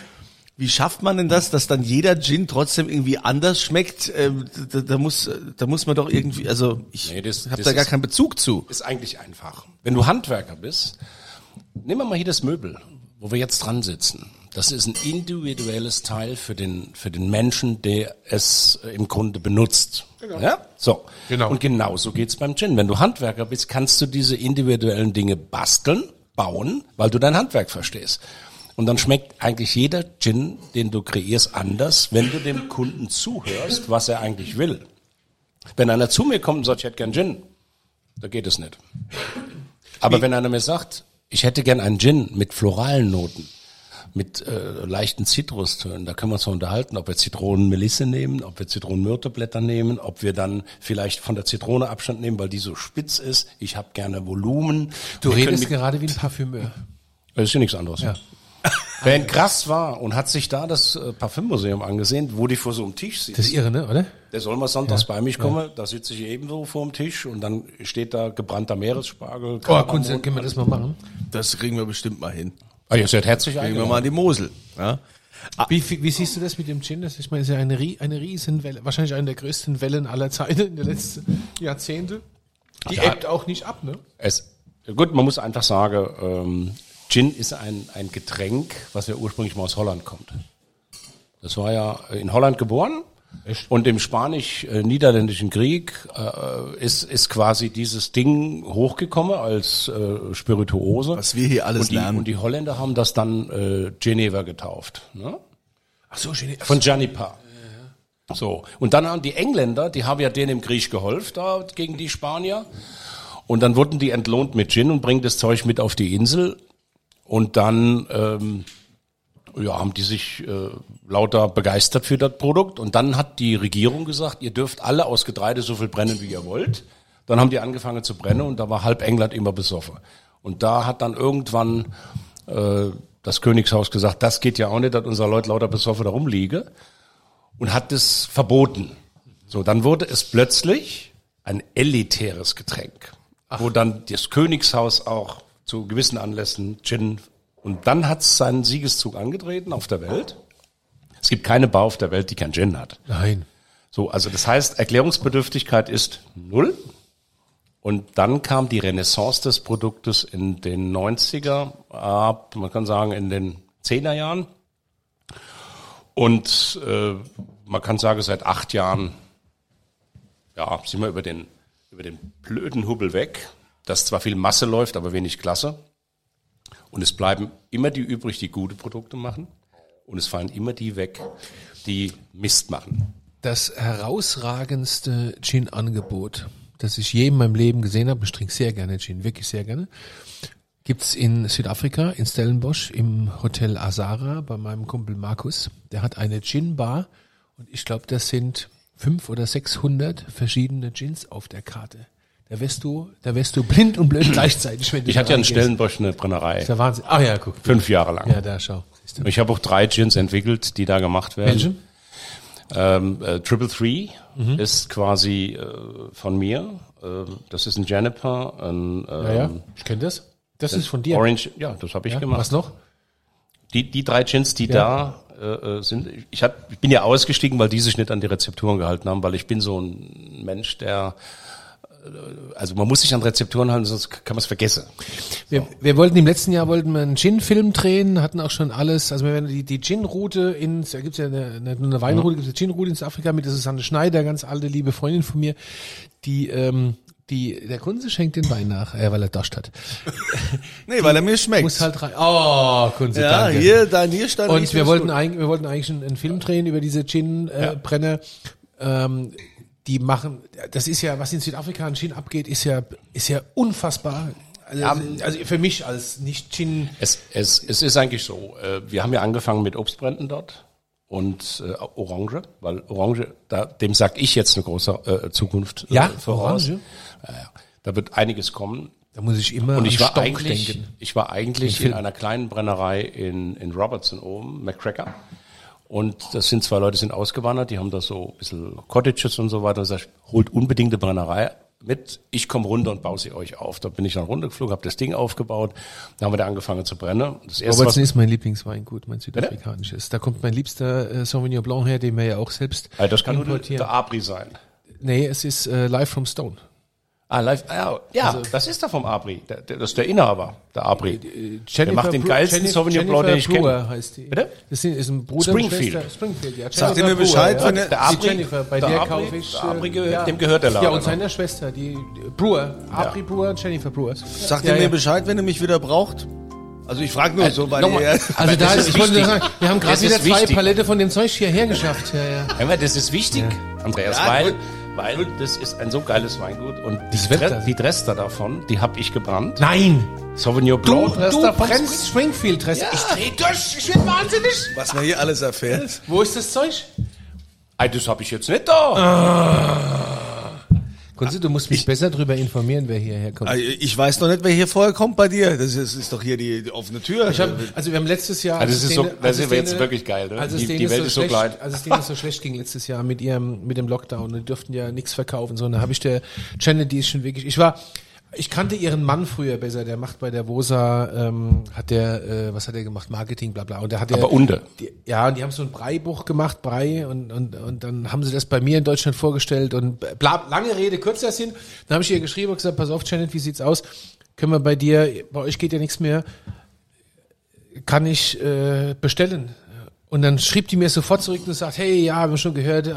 S1: wie schafft man denn das, dass dann jeder Gin trotzdem irgendwie anders schmeckt? Ähm, da, da muss, da muss man doch irgendwie, also ich
S3: Nee,
S1: habe da gar
S3: ist-
S1: keinen Bezug zu.
S3: Ist eigentlich einfach. Wenn du Handwerker bist, nehmen wir mal hier das Möbel, wo wir jetzt dran sitzen. Das ist ein individuelles Teil für den, für den Menschen, der es äh, im Grunde benutzt. Ja? So.
S2: Genau.
S3: Und genauso geht's beim Gin. Wenn du Handwerker bist, kannst du diese individuellen Dinge basteln, bauen, weil du dein Handwerk verstehst. Und dann schmeckt eigentlich jeder Gin, den du kreierst, anders, wenn du dem Kunden zuhörst, was er eigentlich will. Wenn einer zu mir kommt und sagt, ich hätte gern Gin, da geht es nicht. Aber wenn einer mir sagt, ich hätte gern einen Gin mit floralen Noten, mit äh, leichten Zitrustönen, da können wir uns mal unterhalten, ob wir Zitronenmelisse nehmen, ob wir Zitronenmyrteblätter nehmen, ob wir dann vielleicht von der Zitrone Abstand nehmen, weil die so spitz ist. Ich habe gerne Volumen.
S2: Du
S3: Wir
S2: redest gerade wie ein Parfümeur.
S3: das ist ja nichts anderes.
S2: Ja.
S3: Wer in Krass war und hat sich da das äh, Parfümmuseum angesehen, wo die vor so einem Tisch sitzt.
S2: Das ist irre, ne, oder?
S3: Der soll mal sonntags bei mich kommen, da sitze ich ebenso vor dem Tisch und dann steht da gebrannter Meeresspargel.
S2: Oh. Kunze, können wir das mal machen?
S1: Das kriegen wir bestimmt mal hin.
S3: Ah, ihr seid herzlich
S1: Kriegen wir
S3: eingeladen.
S1: mal an die Mosel. Ja?
S2: Wie, wie, wie siehst du das mit dem Gin? Das ist, ich meine, ist ja eine, eine Riesenwelle, wahrscheinlich eine der größten Wellen aller Zeiten in den letzten Jahrzehnte. Die
S3: Ja.
S2: ebbt auch nicht ab, ne?
S3: Es, gut, man muss einfach sagen, ähm, Gin ist ein, ein Getränk, was ja ursprünglich mal aus Holland kommt. Das war ja in Holland geboren. Und im Spanisch-Niederländischen Krieg äh, ist, ist quasi dieses Ding hochgekommen als äh, Spirituose.
S1: Was wir hier alles
S3: und die,
S1: lernen.
S3: Und die Holländer haben das dann äh, Geneva getauft. Ne?
S2: Ach so, schön.
S3: Von Janipa. So. Und dann haben die Engländer, die haben ja denen im Krieg geholfen, da gegen die Spanier. Und dann wurden die entlohnt mit Gin und bringen das Zeug mit auf die Insel. Und dann, ähm, ja, haben die sich äh, lauter begeistert für das Produkt. Und dann hat die Regierung gesagt, ihr dürft alle aus Getreide so viel brennen, wie ihr wollt. Dann haben die angefangen zu brennen und da war halb England immer besoffen. Und da hat dann irgendwann äh, das Königshaus gesagt, das geht ja auch nicht, dass unser Leute lauter besoffen da rumliege und hat es verboten. So, dann wurde es plötzlich ein elitäres Getränk, wo dann das Königshaus auch zu gewissen Anlässen Gin und dann hat es seinen Siegeszug angetreten auf der Welt. Es gibt keine Bar auf der Welt, die kein Gin hat.
S2: Nein.
S3: So, also das heißt, Erklärungsbedürftigkeit ist null. Und dann kam die Renaissance des Produktes in den 90er, ab, man kann sagen in den 10er Jahren. Und äh, man kann sagen, seit acht Jahren ja, sind wir über den, über den blöden Hubbel weg, dass zwar viel Masse läuft, aber wenig Klasse. Und es bleiben immer die übrig, die gute Produkte machen. Und es fallen immer die weg, die Mist machen.
S2: Das herausragendste Gin-Angebot, das ich je in meinem Leben gesehen habe, ich trinke sehr gerne Gin, wirklich sehr gerne, gibt's in Südafrika, in Stellenbosch, im Hotel Azara bei meinem Kumpel Markus. Der hat eine Gin-Bar und ich glaube, das sind fünf oder 600 verschiedene Gins auf der Karte. Da wärst du, da wärst du blind und blöd gleichzeitig, wenn
S3: Ich hatte ja in. Stellenbosch eine Brennerei,
S2: Das ist der Wahnsinn. Ah ja, guck.
S3: fünf Jahre lang.
S2: Ja, da schau.
S3: Ich habe auch drei Gins entwickelt, die da gemacht werden.
S2: Welche?
S3: Ähm, äh, Triple Three ist quasi äh, von mir. Äh, das ist ein Juniper, ein ähm,
S2: Ja, ja, ich kenne das. Das ist von dir.
S3: Orange. Ja, das habe ich
S2: ja,
S3: gemacht.
S2: was noch?
S3: Die, die drei Gins, die
S2: Ja.
S3: da äh, äh, sind, ich, hab, ich bin ja ausgestiegen, weil die sich nicht an die Rezepturen gehalten haben, weil ich bin so ein Mensch, der also man muss sich an Rezepturen halten, sonst kann man es vergessen.
S2: Wir, wir wollten im letzten Jahr wollten wir einen Gin-Film drehen, hatten auch schon alles. Also wir werden die, die Gin-Route in, da gibt's ja eine, eine, eine Weinroute, gibt's eine Gin-Route in Südafrika mit der Susanne Schneider, ganz alte liebe Freundin von mir, die ähm, die der Kunze schenkt den Wein nach, äh, weil er Dost hat.
S1: Nee, weil er mir schmeckt.
S2: Muss halt rein. Oh, Kunze,
S1: ja,
S2: danke.
S1: hier, da, hier stand
S2: Und wir
S1: so
S2: wollten, eigentlich, wir wollten eigentlich einen, einen Film drehen über diese Gin-Brenner. ähm, die machen, das ist ja, was in Südafrika an Gin abgeht, ist ja, ist ja unfassbar. Also, also für mich als Nicht-Gin,
S3: Es, es, es ist eigentlich so, äh, wir haben ja angefangen mit Obstbränden dort und äh, Orange, weil Orange, da, dem sag ich jetzt eine große äh, Zukunft äh,
S2: Ja,
S3: voraus.
S2: Orange?
S3: Ja, ja. Da wird einiges kommen.
S2: da muss ich immer
S3: Und ich war eigentlich,
S2: denken.
S3: ich war eigentlich in einer kleinen Brennerei in, in Robertson oben, McCracker. Und das sind zwei Leute, die sind ausgewandert, die haben da so ein bisschen Cottages und so weiter. Und sag ich, holt unbedingt eine Brennerei mit, ich komme runter und baue sie euch auf. Da bin ich dann runtergeflogen, habe das Ding aufgebaut, dann haben wir da angefangen zu brennen. Das erste, was,
S2: Robertson ist mein Lieblingsweingut, mein südafrikanisches. Da kommt mein liebster äh, Sauvignon Blanc her, den wir ja auch selbst
S3: Ah, das kann nur
S2: importieren.
S3: der Abri sein.
S2: Nee, es ist äh, Live from Stone.
S3: Ah, live, ah, ja, das ist der vom Abri. Der, der, das ist der Inhaber, der Abri. der macht den geilsten
S2: Jennifer-
S3: Sauvignon Blanc, den ich
S2: Jennifer
S3: kenne.
S2: Heißt die.
S3: Bitte?
S2: Das ist ein Bruder
S3: Springfield.
S2: Schwester. Springfield, ja.
S1: Sagt
S2: Jennifer
S1: ihr mir Bescheid,
S2: Brewer,
S1: wenn
S2: ja.
S3: Der Abri-
S2: Jennifer, bei
S3: der
S2: der
S3: Abri-
S2: kaufe ich.
S3: der Abri
S2: äh,
S3: gehört- dem gehört der Laden,
S2: Ja, und
S3: ne?
S2: seiner Schwester, die Brewer. Abri Brewer und Jennifer Brewer.
S1: Sagt
S2: ja,
S1: ihr mir
S2: ja.
S1: Bescheid, wenn ihr mich wieder braucht? Also ich frage nur so, weil
S3: nochmal.
S2: Also da ist, ich wollte nur sagen, wir haben gerade wieder zwei
S3: wichtig.
S2: Palette von dem Zeug hierher geschafft. Ja, ja.
S3: Das ist wichtig, Andreas,
S1: Ja,
S3: weil,
S1: gut.
S3: Weil das ist ein so geiles Weingut und die. Dre die Dresder davon, die habe ich gebrannt.
S2: Nein!
S3: Sauvignon
S2: Du,
S3: Blanc.
S2: du brennst Springfield Dress. Ich dreh durch, ich bin wahnsinnig.
S1: was man hier alles erfährt.
S2: Wo ist das Zeug?
S3: Ey, das habe ich jetzt nicht da.
S2: Kunze, du musst mich besser darüber informieren, wer hierher kommt.
S1: Also Ich weiß noch nicht, wer hier vorher kommt bei dir. Das ist, ist doch hier die, die offene Tür.
S2: Ich hab, also wir haben letztes Jahr,
S3: Also
S2: es
S3: ist so- das ist jetzt wirklich geil, ne?
S2: Als es
S3: Die- die Welt
S2: so
S3: ist so
S2: schlecht,
S3: klein.
S2: Als es denen so schlecht ging letztes Jahr mit ihrem, mit dem Lockdown, die durften ja nichts verkaufen, so, und da habe ich der Janet, die ist schon wirklich, ich war, ich kannte ihren Mann früher besser, der macht bei der Vosa, ähm, hat der, äh, was hat er gemacht, Marketing, bla bla, und der hat der,
S3: Aber unter.
S2: die, ja, und die haben so ein Breibuch gemacht, Brei, und, und, und dann haben sie das bei mir in Deutschland vorgestellt und bla, lange Rede, kurzer Sinn. Dann habe ich ihr geschrieben und gesagt, pass auf, Janet, wie sieht's aus? Können wir bei dir, bei euch geht ja nichts mehr, kann ich äh, bestellen? Und dann schrieb die mir sofort zurück und sagt, hey, ja, haben wir schon gehört, äh,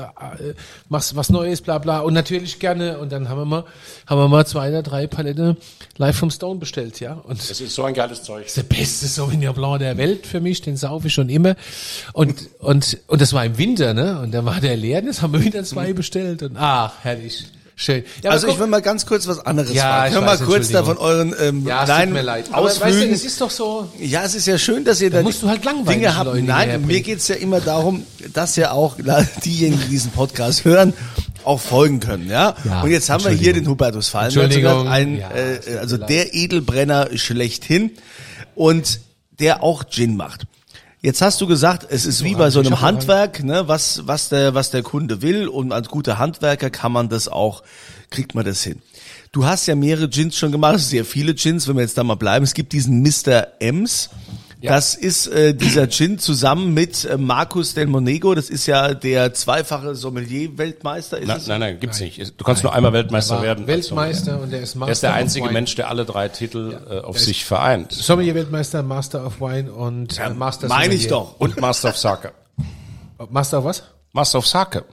S2: machst was Neues, bla bla. Und natürlich gerne. Und dann haben wir mal, haben wir mal zwei oder drei Palette live vom Stone bestellt, ja. Und
S3: Das ist so ein geiles Zeug.
S2: ist der beste Sauvignon Blanc der Welt für mich, den saufe ich schon immer. Und, und, und das war im Winter, ne? Und da war der leer, und jetzt haben wir wieder zwei bestellt. Und ach, herrlich. Schön. Ja,
S1: Also
S2: aber
S1: ich will mal ganz kurz was anderes
S2: Ja,
S1: fragen.
S2: ich weiß,
S1: mal kurz da von euren ähm,
S2: ja, es tut mir leid. Aber weißt du,
S1: Ausflügen.
S2: es ist doch so,
S1: ja, es ist ja schön, dass ihr da,
S2: musst du halt langweilig
S1: Dinge habt.
S2: Leute
S1: Nein, mir geht's ja immer darum, dass ja auch diejenigen, die diesen Podcast hören, auch folgen können, ja.
S2: Ja,
S1: Und jetzt haben wir hier den Hubertus Fallenberg,
S2: Entschuldigung.
S1: ein,
S2: Ja,
S1: äh, also der Edelbrenner schlechthin und der auch Gin macht. Jetzt hast du gesagt, es ist wie bei so
S2: ich
S1: einem Handwerk, ne, was, was der, was der Kunde will und als guter Handwerker kann man das auch, kriegt man das hin. Du hast ja mehrere Gins schon gemacht, sehr viele Gins, wenn wir jetzt da mal bleiben. Es gibt diesen Mr. Ems. Das ist äh, dieser Gin zusammen mit äh, Marcus Del Monego. Das ist ja der zweifache Sommelier-Weltmeister. Ist
S3: Nein,
S1: es?
S3: nein, nein, gibt's nicht. Du kannst nur einmal Weltmeister werden.
S2: Weltmeister und der ist Master
S3: Er ist der einzige. Mensch, der alle drei Titel äh, auf
S2: der
S3: sich vereint.
S2: Sommelier-Weltmeister, Master of Wine und äh, Master
S1: Meine ich doch.
S3: Und Master of Sake.
S2: Master of was?
S3: Master of Sake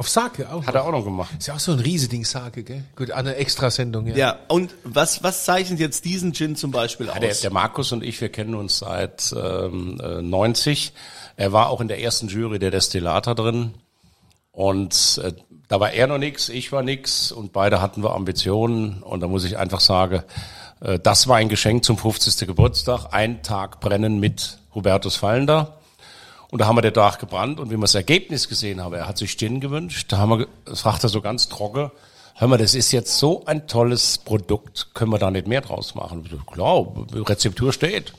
S2: Auf Sake auch.
S3: hat er auch noch gemacht.
S2: Ist ja auch so ein Riesending Sake, gell? Gut, eine Extrasendung, ja.
S1: Ja, und was, was zeichnet jetzt diesen Gin zum Beispiel aus?
S3: Der, der Markus und ich, wir kennen uns seit ähm, äh, 90. Er war auch in der ersten Jury der Destillator drin. Und äh, da war er noch nix, ich war nix und beide hatten wir Ambitionen. Und da muss ich einfach sagen, äh, das war ein Geschenk zum 50. Geburtstag. Ein Tag brennen mit Hubertus Fallender. Und da haben wir den Tag gebrannt und wie wir das Ergebnis gesehen haben, er hat sich Gin gewünscht, da haben wir, das fragt er so ganz trocken, hör mal, das ist jetzt so ein tolles Produkt, können wir da nicht mehr draus machen? Ich Klar, Rezeptur steht.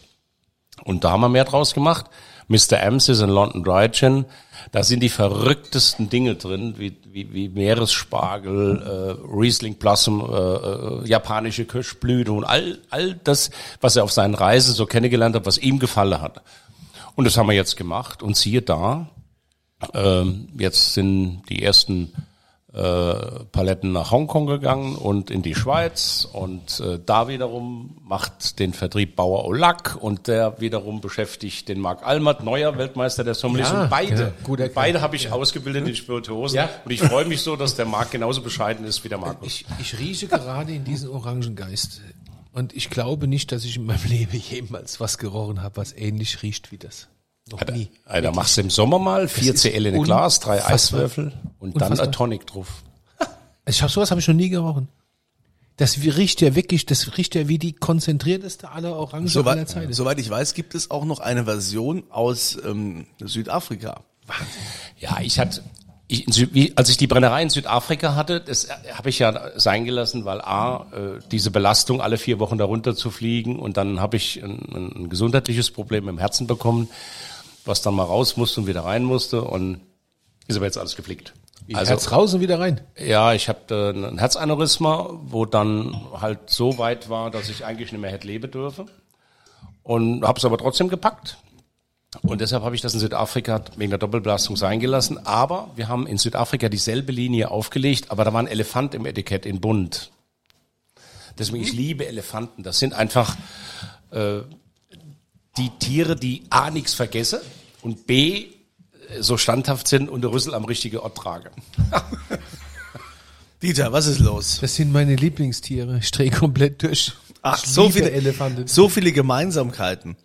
S3: Und da haben wir mehr draus gemacht. Mr. Ems ist ein London Dry Gin. Da sind die verrücktesten Dinge drin, wie, wie, wie Meeresspargel, äh, Riesling Blossom, äh, äh, japanische Kirschblüte und all, all das, was er auf seinen Reisen so kennengelernt hat, was ihm gefallen hat. Und das haben wir jetzt gemacht. Und siehe da, ähm, jetzt sind die ersten äh, Paletten nach Hongkong gegangen und in die Schweiz. Und äh, da wiederum macht den Vertrieb Bauer Olack und der wiederum beschäftigt den Marc Almert, neuer Weltmeister der Sommeliers.
S2: Ja,
S3: und beide,
S2: ja,
S3: beide habe ich ausgebildet in Spirituosen.
S2: Ja.
S3: und ich freue mich so, dass der Marc genauso bescheiden ist wie der Markus.
S2: Ich, ich rieche gerade in diesen Orangengeist. Und ich glaube nicht, dass ich in meinem Leben jemals was gerochen habe, was ähnlich riecht wie das. Noch nie.
S3: Alter, machst du im Sommer mal 4
S2: ist
S3: CL in ein Glas, drei. Eiswürfel und dann
S2: Unfassbar.
S3: ein Tonic drauf.
S2: Ich hab, sowas habe ich noch nie gerochen. Das riecht ja wirklich, das riecht ja wie die konzentrierteste aller Orangen aller
S1: Soweit,
S2: Zeiten.
S1: soweit ich weiß, gibt es auch noch eine Version aus ähm, Südafrika.
S3: Ja, ich hatte, ich, wie, als ich die Brennerei in Südafrika hatte, das äh, habe ich ja sein gelassen, weil A, äh, diese Belastung, alle vier Wochen darunter zu fliegen und dann habe ich ein, ein gesundheitliches Problem im Herzen bekommen, was dann mal raus musste und wieder rein musste und ist aber jetzt alles geflickt. Also-
S2: Herz raus und wieder rein.
S3: Ja, ich habe äh, ein Herzaneurysma, wo dann halt so weit war, dass ich eigentlich nicht mehr hätte leben dürfen. Und habe es aber trotzdem gepackt. Und deshalb habe ich das in Südafrika wegen der Doppelbelastung sein gelassen. Aber wir haben in Südafrika dieselbe Linie aufgelegt, aber da war ein Elefant im Etikett in bunt. Deswegen, ich liebe Elefanten. Das sind einfach äh, die Tiere, die A, nichts vergessen und B, äh, so standhaft sind und der Rüssel am richtigen Ort tragen.
S1: Dieter, was ist los?
S2: Das sind meine Lieblingstiere. Ich drehe komplett durch.
S1: Ach,
S2: ich
S1: so viele
S2: Elefanten.
S1: So viele Gemeinsamkeiten.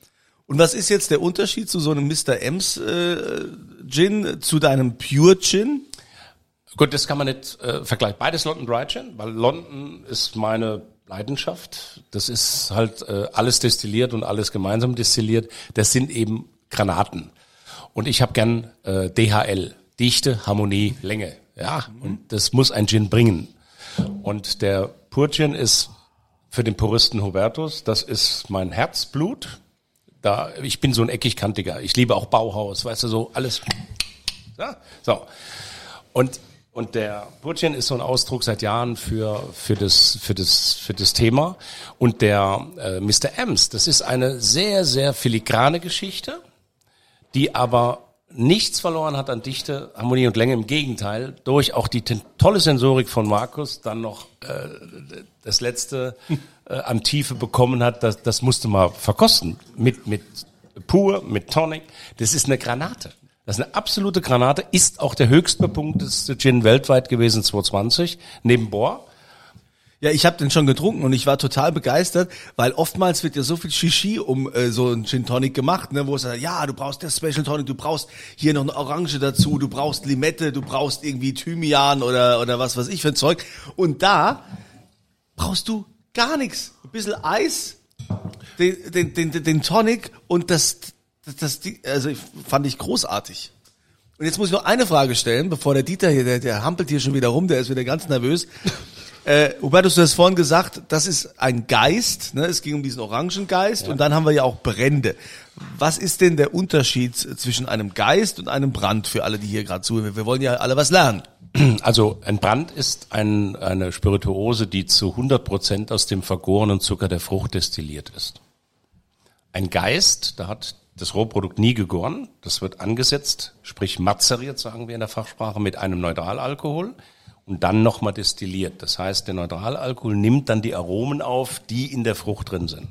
S1: Und was ist jetzt der Unterschied zu so einem Mr. Ems äh, Gin zu deinem Pure Gin?
S3: Gut, das kann man nicht äh, vergleichen. Beides London Dry Gin, weil London ist meine Leidenschaft. Das ist halt äh, alles destilliert und alles gemeinsam destilliert. Das sind eben Granaten. Und ich habe gern äh, DHL, Dichte, Harmonie, Länge. Ja, und das muss ein Gin bringen. Und der Pur Gin ist für den Puristen Hubertus, das ist mein Herzblut. Da, ich bin so ein eckig-kantiger. Ich liebe auch Bauhaus, weißt du, so alles. Ja, so. Und, und der Burcin ist so ein Ausdruck seit Jahren für, für, das, für, das, für das Thema. Und der äh, Mr. Ems, das ist eine sehr, sehr filigrane Geschichte, die aber nichts verloren hat an Dichte, Harmonie und Länge. Im Gegenteil, durch auch die tolle Sensorik von Markus dann noch äh, das letzte äh, an Tiefe bekommen hat, das, das musste man verkosten. Mit, mit pur, mit Tonic. Das ist eine Granate. Das ist eine absolute Granate, ist auch der höchstbepunkteste Gin weltweit gewesen 2020, neben Bohr.
S1: Ja, ich habe den schon getrunken und ich war total begeistert, weil oftmals wird ja so viel Shishi um äh, so ein Gin Tonic gemacht, ne, wo es ja, du brauchst das Special Tonic, du brauchst hier noch eine Orange dazu, du brauchst Limette, du brauchst irgendwie Thymian oder oder was weiß ich für ein Zeug. Und da brauchst du gar nichts. Ein bisschen Eis, den, den, den, den Tonic und das, das, das, also fand ich großartig. Und jetzt muss ich noch eine Frage stellen, bevor der Dieter hier, der, der hampelt hier schon wieder rum, der ist wieder ganz nervös. Äh, Hubertus, du hast vorhin gesagt, das ist ein Geist, ne? es ging um diesen Orangengeist und dann haben wir ja auch Brände. Was ist denn der Unterschied zwischen einem Geist und einem Brand für alle, die hier gerade zuhören? Wir wollen ja alle was lernen.
S3: Also ein Brand ist ein, eine Spirituose, die zu 100 Prozent aus dem vergorenen Zucker der Frucht destilliert ist. Ein Geist, da hat das Rohprodukt nie gegoren, das wird angesetzt, sprich mazeriert, sagen wir in der Fachsprache, mit einem Neutralalkohol und dann nochmal destilliert. Das heißt, der Neutralalkohol nimmt dann die Aromen auf, die in der Frucht drin sind.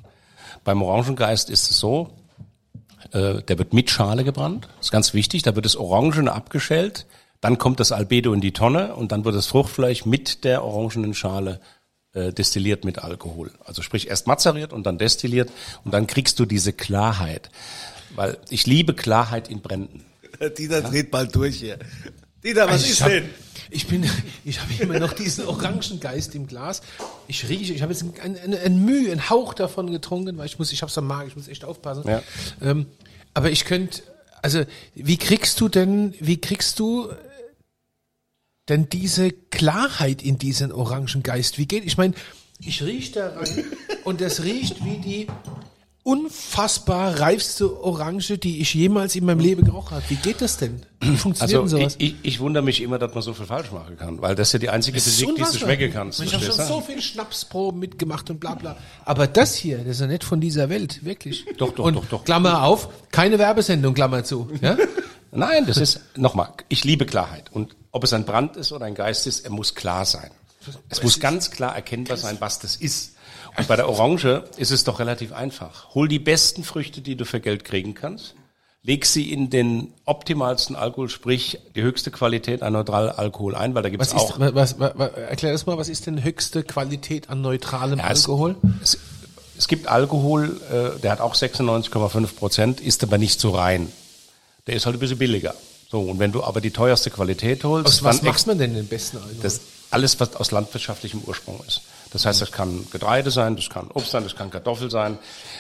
S3: Beim Orangengeist ist es so, äh, der wird mit Schale gebrannt. Das ist ganz wichtig. Da wird das Orangene abgeschält. Dann kommt das Albedo in die Tonne und dann wird das Fruchtfleisch mit der orangenen Schale äh, destilliert mit Alkohol. Also sprich erst mazeriert und dann destilliert und dann kriegst du diese Klarheit. Weil ich liebe Klarheit in Bränden.
S1: Dieter dreht bald durch hier. Dieter, was
S2: Ich
S1: ist
S2: hab-
S1: denn?
S2: Ich bin, ich habe immer noch diesen Orangengeist im Glas. Ich rieche, ich habe jetzt ein, ein, ein Mühe, einen Hauch davon getrunken, weil ich muss, ich habe es am Magen, ich muss echt aufpassen.
S3: Ja.
S2: Ähm, aber ich könnte, also wie kriegst du denn, wie kriegst du äh, denn diese Klarheit in diesen Orangengeist? Wie geht? Ich meine, ich rieche da rein und das riecht wie die unfassbar reifste Orange, die ich jemals in meinem Leben geraucht habe. Wie geht das denn? Wie funktioniert
S3: Also
S2: denn
S3: ich,
S2: sowas?
S3: ich, ich wundere mich immer, dass man so viel falsch machen kann, weil das ist ja die einzige Physik, die du schmecken kannst.
S2: Ich habe schon so viel Schnapsproben mitgemacht und bla bla. Aber das hier, das ist ja nicht von dieser Welt, wirklich.
S3: Doch, doch,
S2: und
S3: doch, doch.
S2: Klammer auf, keine Werbesendung, Klammer zu. Ja?
S3: Nein, das ist, nochmal, ich liebe Klarheit. Und ob es ein Brand ist oder ein Geist ist, er muss klar sein. Es muss ganz klar erkennbar sein, was das ist. Bei der Orange ist es doch relativ einfach. Hol die besten Früchte, die du für Geld kriegen kannst, leg sie in den optimalsten Alkohol, sprich die höchste Qualität an Neutralalkohol ein, weil da gibt
S2: Was
S3: es auch...
S2: ist, was, was, was, erklär das mal, was ist denn höchste Qualität an neutralem
S3: Ja, es-
S2: Alkohol?
S3: Es, es gibt Alkohol, äh, der hat auch 96,5 Prozent, ist aber nicht so rein. Der ist halt ein bisschen billiger. So, und wenn du aber die teuerste Qualität holst,
S2: Aus was macht man denn den besten Alkohol?
S3: das alles, was aus landwirtschaftlichem Ursprung ist. Das heißt, das kann Getreide sein, das kann Obst sein, das kann Kartoffel sein.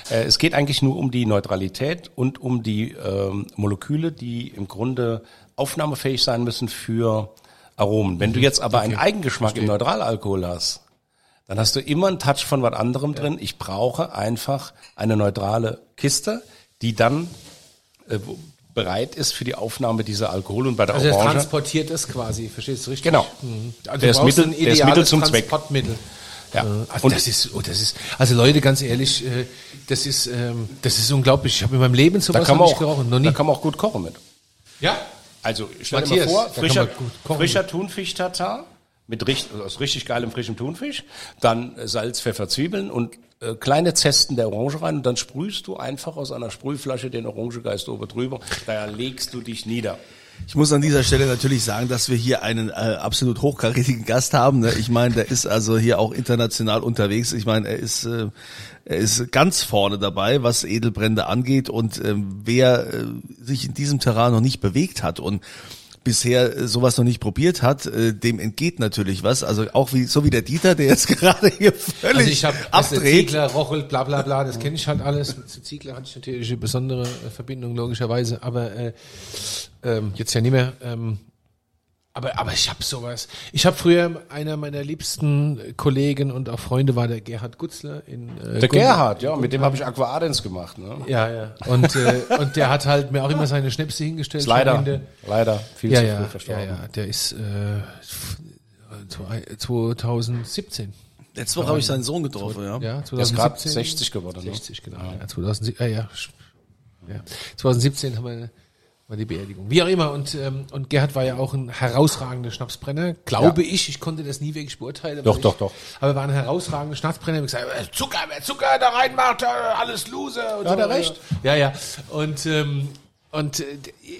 S3: Äh, es geht eigentlich nur um die Neutralität und um die ähm, Moleküle, die im Grunde aufnahmefähig sein müssen für Aromen. Wenn du jetzt aber einen Eigengeschmack im Neutralalkohol hast, dann hast du immer einen Touch von was anderem drin. Ich brauche einfach eine neutrale Kiste, die dann, äh, bereit ist für die Aufnahme dieser Alkohol und bei der
S2: Also
S3: Orange.
S2: transportiert es quasi, verstehst du richtig?
S3: Genau.
S2: Also
S3: Der ist Mittel-
S2: ein
S3: der ist Mittel zum Zweck. Ja.
S2: Äh, Also das ist, oh, das ist, also Leute, ganz ehrlich, äh, das ist, ähm, das ist unglaublich. Ich habe in meinem Leben sowas noch
S3: man
S2: nicht geraucht, noch nie.
S3: da kann man auch gut kochen mit.
S2: Ja,
S3: Also stell dir
S2: Matthias,
S3: mal vor, frischer, frischer Thunfisch-Tatar mit richtig, also aus richtig geilem frischem Thunfisch, dann äh, Salz, Pfeffer, Zwiebeln und äh, kleine Zesten der Orange rein und dann sprühst du einfach aus einer Sprühflasche den Orangegeist oben drüber. Da legst du dich nieder.
S1: Ich muss an dieser Stelle natürlich sagen, dass wir hier einen äh, absolut hochkarätigen Gast haben. Ne? Ich meine, der ist also hier auch international unterwegs. Ich meine, er ist äh, er ist ganz vorne dabei, was Edelbrände angeht. Und ähm, wer äh, sich in diesem Terrain noch nicht bewegt hat und bisher äh, sowas noch nicht probiert hat, äh, dem entgeht natürlich was. Also auch wie so wie der Dieter, der jetzt gerade hier völlig
S2: also ich habe
S1: abdreht.
S2: Ziegler, Rochel, bla bla bla, das kenne ich halt alles. Zu Ziegler hatte ich natürlich eine besondere äh, Verbindung, logischerweise, aber äh, ähm, jetzt ja nicht mehr. Ähm, aber, aber ich habe sowas. Ich habe früher, einer meiner liebsten Kollegen und auch Freunde war der Gerhard Gutzler in äh,
S3: Der
S2: Gun-
S3: Gerhard, ja, mit dem habe ich Aquadens gemacht. Ne?
S2: Ja, ja. Und, äh, und der hat halt mir auch immer seine Schnäpse hingestellt.
S3: Leider, leider viel
S2: Ja,
S3: zu
S2: ja,
S3: früh
S2: ja,
S3: verstorben.
S2: ja. Der ist äh, f- 2017.
S1: Letzte Woche habe ich seinen Sohn getroffen, ja.
S2: Ja,
S3: Der ist gerade
S2: 2017.
S3: 60 geworden. Ne?
S2: 60, genau. Ja, 2017, äh, ja, ja. 2017 haben wir war die Beerdigung. Wie auch immer. Und, ähm, und Gerhard war ja auch ein herausragender Schnapsbrenner. Glaube ich. Ich konnte das nie wirklich beurteilen.
S3: Doch,
S2: aber
S3: doch,
S2: ich,
S3: doch.
S2: Aber er war ein herausragender Schnapsbrenner. Ich gesagt, äh, Zucker, wer Zucker da reinmacht, äh, alles Loser. Und
S3: Ja, hat er
S2: so.
S3: recht.
S2: Ja, ja. Und, ähm, und äh,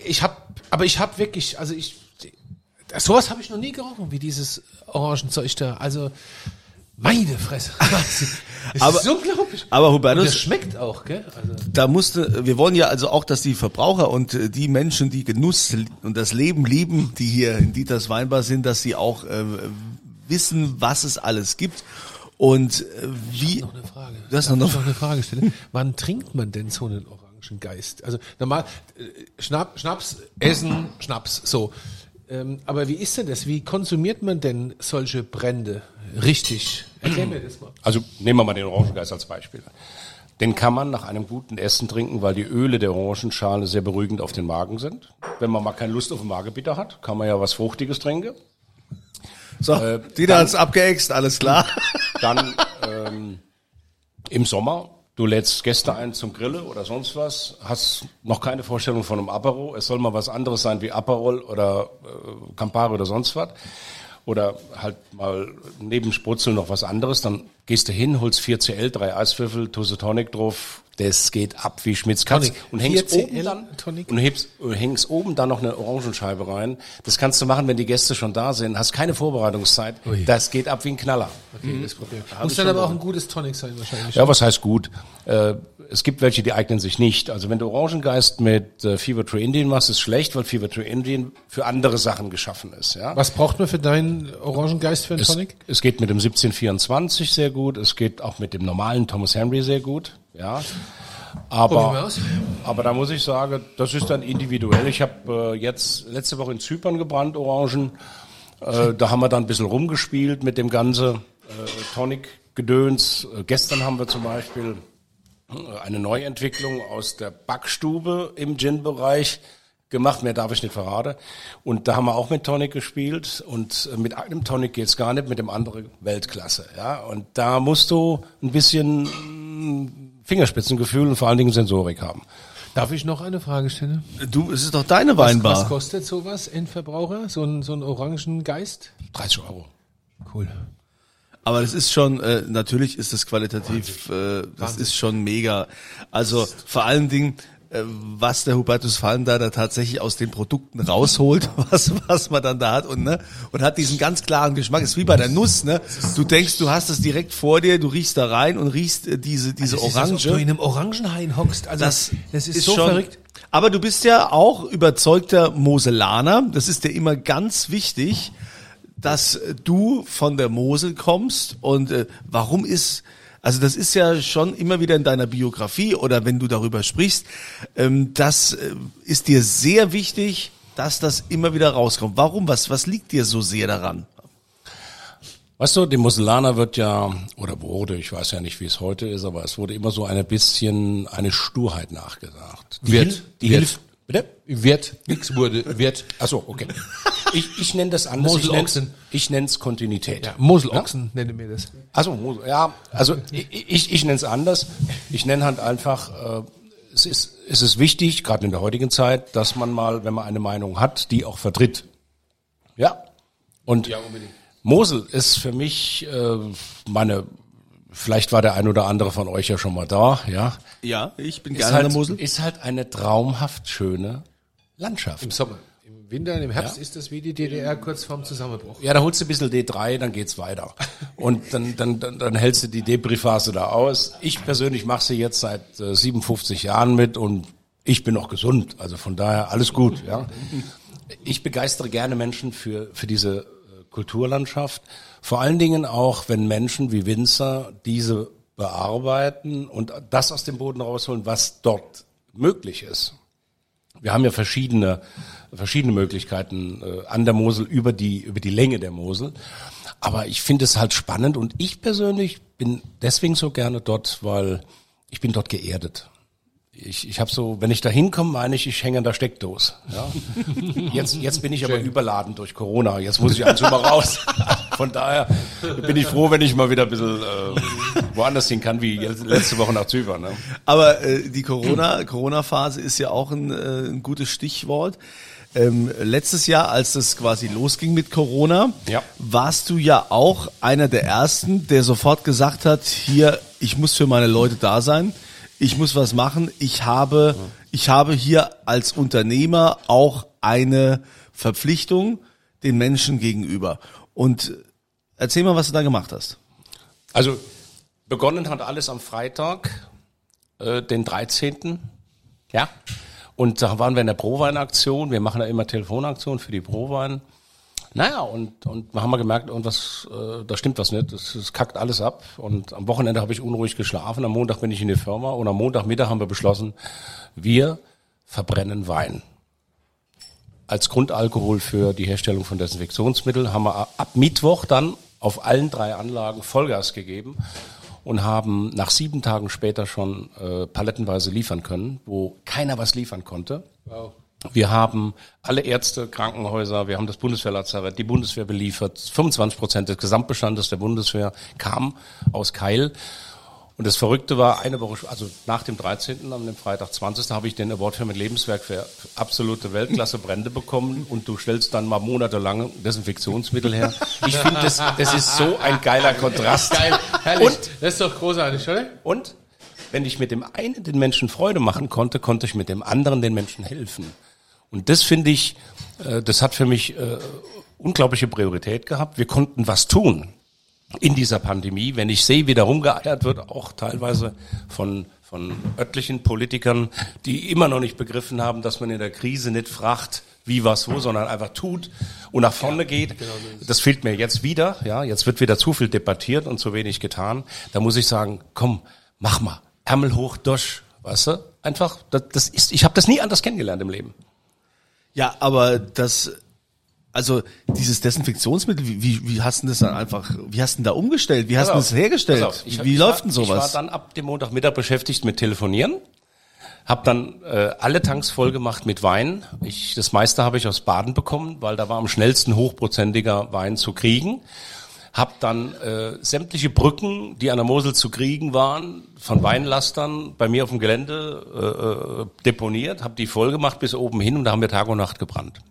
S2: ich habe, aber ich habe wirklich, also ich, sowas habe ich noch nie gerochen, wie dieses Orangenzeug da. Also, meine Fresse. Es
S1: Aber-
S2: ist unglaublich.
S1: Aber
S2: Und
S1: Hubertus,
S2: das schmeckt auch, gell? Also,
S1: da musste, wir wollen ja also auch, dass die Verbraucher und äh, die Menschen, die Genuss und das Leben lieben, die hier in Dieters Weinbar sind, dass sie auch äh, wissen, was es alles gibt und äh, wie.
S2: noch eine Frage.
S1: Das ist
S2: Darf
S1: noch,
S2: ich
S1: noch
S2: noch eine Frage stellen. Wann trinkt man denn so einen Orangengeist? Also normal äh, Schnapp, Schnaps, Essen, Schnaps, so. Ähm, aber wie ist denn das? Wie konsumiert man denn solche Brände richtig? Erklär mir das mal.
S3: Also nehmen wir mal den Orangengeist als Beispiel. Den kann man nach einem guten Essen trinken, weil die Öle der Orangenschale sehr beruhigend auf den Magen sind. Wenn man mal keine Lust auf Magebitter hat, kann man ja was Fruchtiges trinken.
S1: so,
S3: äh,
S1: Dieter
S3: dann-
S1: hat's abgeext, alles klar.
S3: Dann ähm, im Sommer, du lädst Gäste ein zum Grille oder sonst was, hast noch keine Vorstellung von einem Apero. Es soll mal was anderes sein wie Aperol oder äh, Campari oder sonst was. Oder halt mal neben Sprutzel noch was anderes. Dann gehst du hin, holst 4CL, drei Eiswürfel, Tusse Tonic drauf. Das geht ab wie Schmitz Katz. Und hängst
S2: 4CL
S3: oben dann, und hebst, und hängst oben dann noch eine Orangenscheibe rein. Das kannst du machen, wenn die Gäste schon da sind. Hast keine Vorbereitungszeit.
S2: Ui.
S3: Das geht ab wie ein Knaller.
S2: Okay, das Problem.
S3: hab
S2: Muss dann aber auch ein gutes Tonic sein wahrscheinlich.
S3: Ja, was heißt gut? Äh, es gibt welche, die eignen sich nicht. Also wenn du Orangengeist mit äh, Fever Tree Indian machst, ist schlecht, weil Fever Tree Indian für andere Sachen geschaffen ist. Ja?
S2: Was braucht man für deinen Orangengeist für einen
S3: Es,
S2: Tonic?
S3: es geht mit dem 1724 sehr gut. Es geht auch mit dem normalen Thomas Henry sehr gut. Ja. Aber, aber da muss ich sagen, das ist dann individuell. Ich habe äh, jetzt letzte Woche in Zypern gebrannt Orangen. Äh, da haben wir dann ein bisschen rumgespielt mit dem ganze äh, Tonic-Gedöns. Äh, gestern haben wir zum Beispiel äh, eine Neuentwicklung aus der Backstube im Gin-Bereich gemacht. Mehr darf ich nicht verraten. Und da haben wir auch mit Tonic gespielt. Und äh, mit einem Tonic geht's gar nicht, mit dem anderen Weltklasse. Ja, und da musst du ein bisschen mm, Fingerspitzengefühl und vor allen Dingen Sensorik haben.
S2: Darf ich noch eine Frage stellen?
S1: Du, es ist doch deine
S2: Was,
S1: Weinbar.
S2: was kostet sowas, Endverbraucher? So ein, so ein Orangengeist?
S3: 30 Euro.
S2: Cool.
S1: Aber das ist schon, äh, natürlich ist das qualitativ, äh, das ist schon mega. Also vor allen Dingen, was der Hubertus Fallen da, da tatsächlich aus den Produkten rausholt, was, was man dann da hat und, ne, und hat diesen ganz klaren Geschmack. ist wie bei der Nuss, ne? Du denkst, du hast das direkt vor dir, du riechst da rein und riechst äh, diese, diese
S2: Das ist, als ob du in
S1: Orange.
S2: einem Orangenhain hockst. Also
S1: Das,
S2: das ist, so verrückt.
S1: Aber du bist ja auch überzeugter Moselaner. Das ist dir immer ganz wichtig, dass äh, du von der Mosel kommst. Und äh, warum ist, also das ist ja schon immer wieder in deiner Biografie oder wenn du darüber sprichst, ähm, das äh, ist dir sehr wichtig, dass das immer wieder rauskommt. Warum? Was, was liegt dir so sehr daran?
S3: Weißt du, dem Moselaner wird ja, oder wurde, ich weiß ja nicht, wie es heute ist, aber es wurde immer so ein bisschen eine Sturheit nachgesagt. Die,
S2: Wird.
S3: Hil- die
S2: Wird.
S3: hilft, Bitte?
S2: Wird, nix wurde, wird.
S3: Achso, okay. Ich, ich nenne das anders. Ich
S2: Moselochsen.
S3: Ich nenne es Kontinuität.
S2: Ja, Moselochsen nenne mir das.
S3: Also Mosel, ja, also ich, ich, ich nenne es anders. Ich nenne halt einfach, äh, es ist, es ist wichtig, gerade in der heutigen Zeit, dass man mal, wenn man eine Meinung hat, die auch vertritt. Ja. Und Mosel ist für mich äh, meine, vielleicht war der ein oder andere von euch ja schon mal da, ja.
S1: Ja, ich bin gerne
S3: halt,
S1: der Mosel.
S3: ist halt eine traumhaft schöne Landschaft.
S2: Im Sommer. Im Winter im Herbst ist das wie die DDR kurz vorm Zusammenbruch.
S3: Ja, da holst du ein bisschen D3, dann geht's weiter. Und dann, dann, dann, dann hältst du die Debriefphase da aus. Ich persönlich mache sie jetzt seit äh, 57 Jahren mit und ich bin noch gesund. Also von daher alles gut. Ja. Ich begeistere gerne Menschen für, für diese äh, Kulturlandschaft. Vor allen Dingen auch, wenn Menschen wie Winzer diese bearbeiten und das aus dem Boden rausholen, was dort möglich ist. Wir haben ja verschiedene, verschiedene Möglichkeiten äh, an der Mosel über die, über die Länge der Mosel. Aber ich finde es halt spannend und ich persönlich bin deswegen so gerne dort, weil ich bin dort geerdet. Ich, ich habe so, wenn ich da hinkomme, meine ich, ich hänge an der Steckdose. Ja? Jetzt, jetzt bin ich aber überladen durch Corona. Jetzt muss ich also mal raus. Von daher bin ich froh, wenn ich mal wieder ein bisschen äh, woanders hin kann, wie letzte Woche nach Zypern. Ne?
S1: Aber äh, die Corona Corona Phase ist ja auch ein, äh, ein gutes Stichwort. Ähm, letztes Jahr, als das quasi losging mit Corona,
S3: Ja.
S1: warst du ja auch einer der ersten, der sofort gesagt hat, hier, ich muss für meine Leute da sein, ich muss was machen, ich habe, ich habe hier als Unternehmer auch eine Verpflichtung den Menschen gegenüber. Und erzähl mal, was du da gemacht hast.
S3: Also begonnen hat alles am Freitag, äh, den 13. Ja. Und da waren wir in der Prowein-Aktion. Wir machen ja immer Telefonaktionen für die Prowein. Naja, und, und wir haben mal gemerkt, irgendwas, äh, da stimmt was nicht. Das, das kackt alles ab. Und am Wochenende habe ich unruhig geschlafen. Am Montag bin ich in die Firma und am Montagmittag haben wir beschlossen, wir verbrennen Wein. Als Grundalkohol für die Herstellung von Desinfektionsmitteln haben wir ab Mittwoch dann auf allen drei Anlagen Vollgas gegeben und haben nach sieben Tagen später schon äh, palettenweise liefern können, wo keiner was liefern konnte. Wir haben alle Ärzte, Krankenhäuser, wir haben das Bundeswehrlazarett, die Bundeswehr beliefert. 25 Prozent des Gesamtbestandes der Bundeswehr kam aus Keil. Und das Verrückte war, eine Woche, also nach dem 13., am dem Freitag 20. habe ich den Award für mein Lebenswerk für absolute Weltklasse Brände bekommen und du stellst dann mal monatelang Desinfektionsmittel her. Ich finde, das, das ist so ein geiler Kontrast.
S2: Geil, herrlich.
S3: Und
S2: das ist doch großartig, oder?
S3: und wenn ich mit dem einen den Menschen Freude machen konnte, konnte ich mit dem anderen den Menschen helfen. Und das finde ich, äh, das hat für mich äh, unglaubliche Priorität gehabt. Wir konnten was tun in dieser Pandemie. Wenn ich sehe, wie da rumgeeiert wird, auch teilweise von von örtlichen Politikern, die immer noch nicht begriffen haben, dass man in der Krise nicht fragt, wie, was, wo, sondern einfach tut und nach vorne geht. Das fehlt mir jetzt wieder. Ja, jetzt wird wieder zu viel debattiert und zu wenig getan. Da muss ich sagen, komm, mach mal, Ärmel hoch, durch, weißt du? Einfach, das, das ist, ich habe das nie anders kennengelernt im Leben.
S1: Ja, aber das, also dieses Desinfektionsmittel, wie, wie, wie hast du das dann einfach, wie hast du denn da umgestellt? Wie hast du das hergestellt?
S3: auf, ich-
S1: wie
S3: ich
S1: läuft
S3: war,
S1: denn
S3: Ich war
S1: sowas?
S3: dann ab dem Montagmittag beschäftigt mit Telefonieren, habe dann äh, alle Tanks voll gemacht mit Wein. Ich, das meiste habe ich aus Baden bekommen, weil da war am schnellsten hochprozentiger Wein zu kriegen. Hab dann äh, sämtliche Brücken, die an der Mosel zu kriegen waren, von Weinlastern bei mir auf dem Gelände äh, äh, deponiert, habe die voll gemacht bis oben hin und da haben wir Tag und Nacht gebrannt.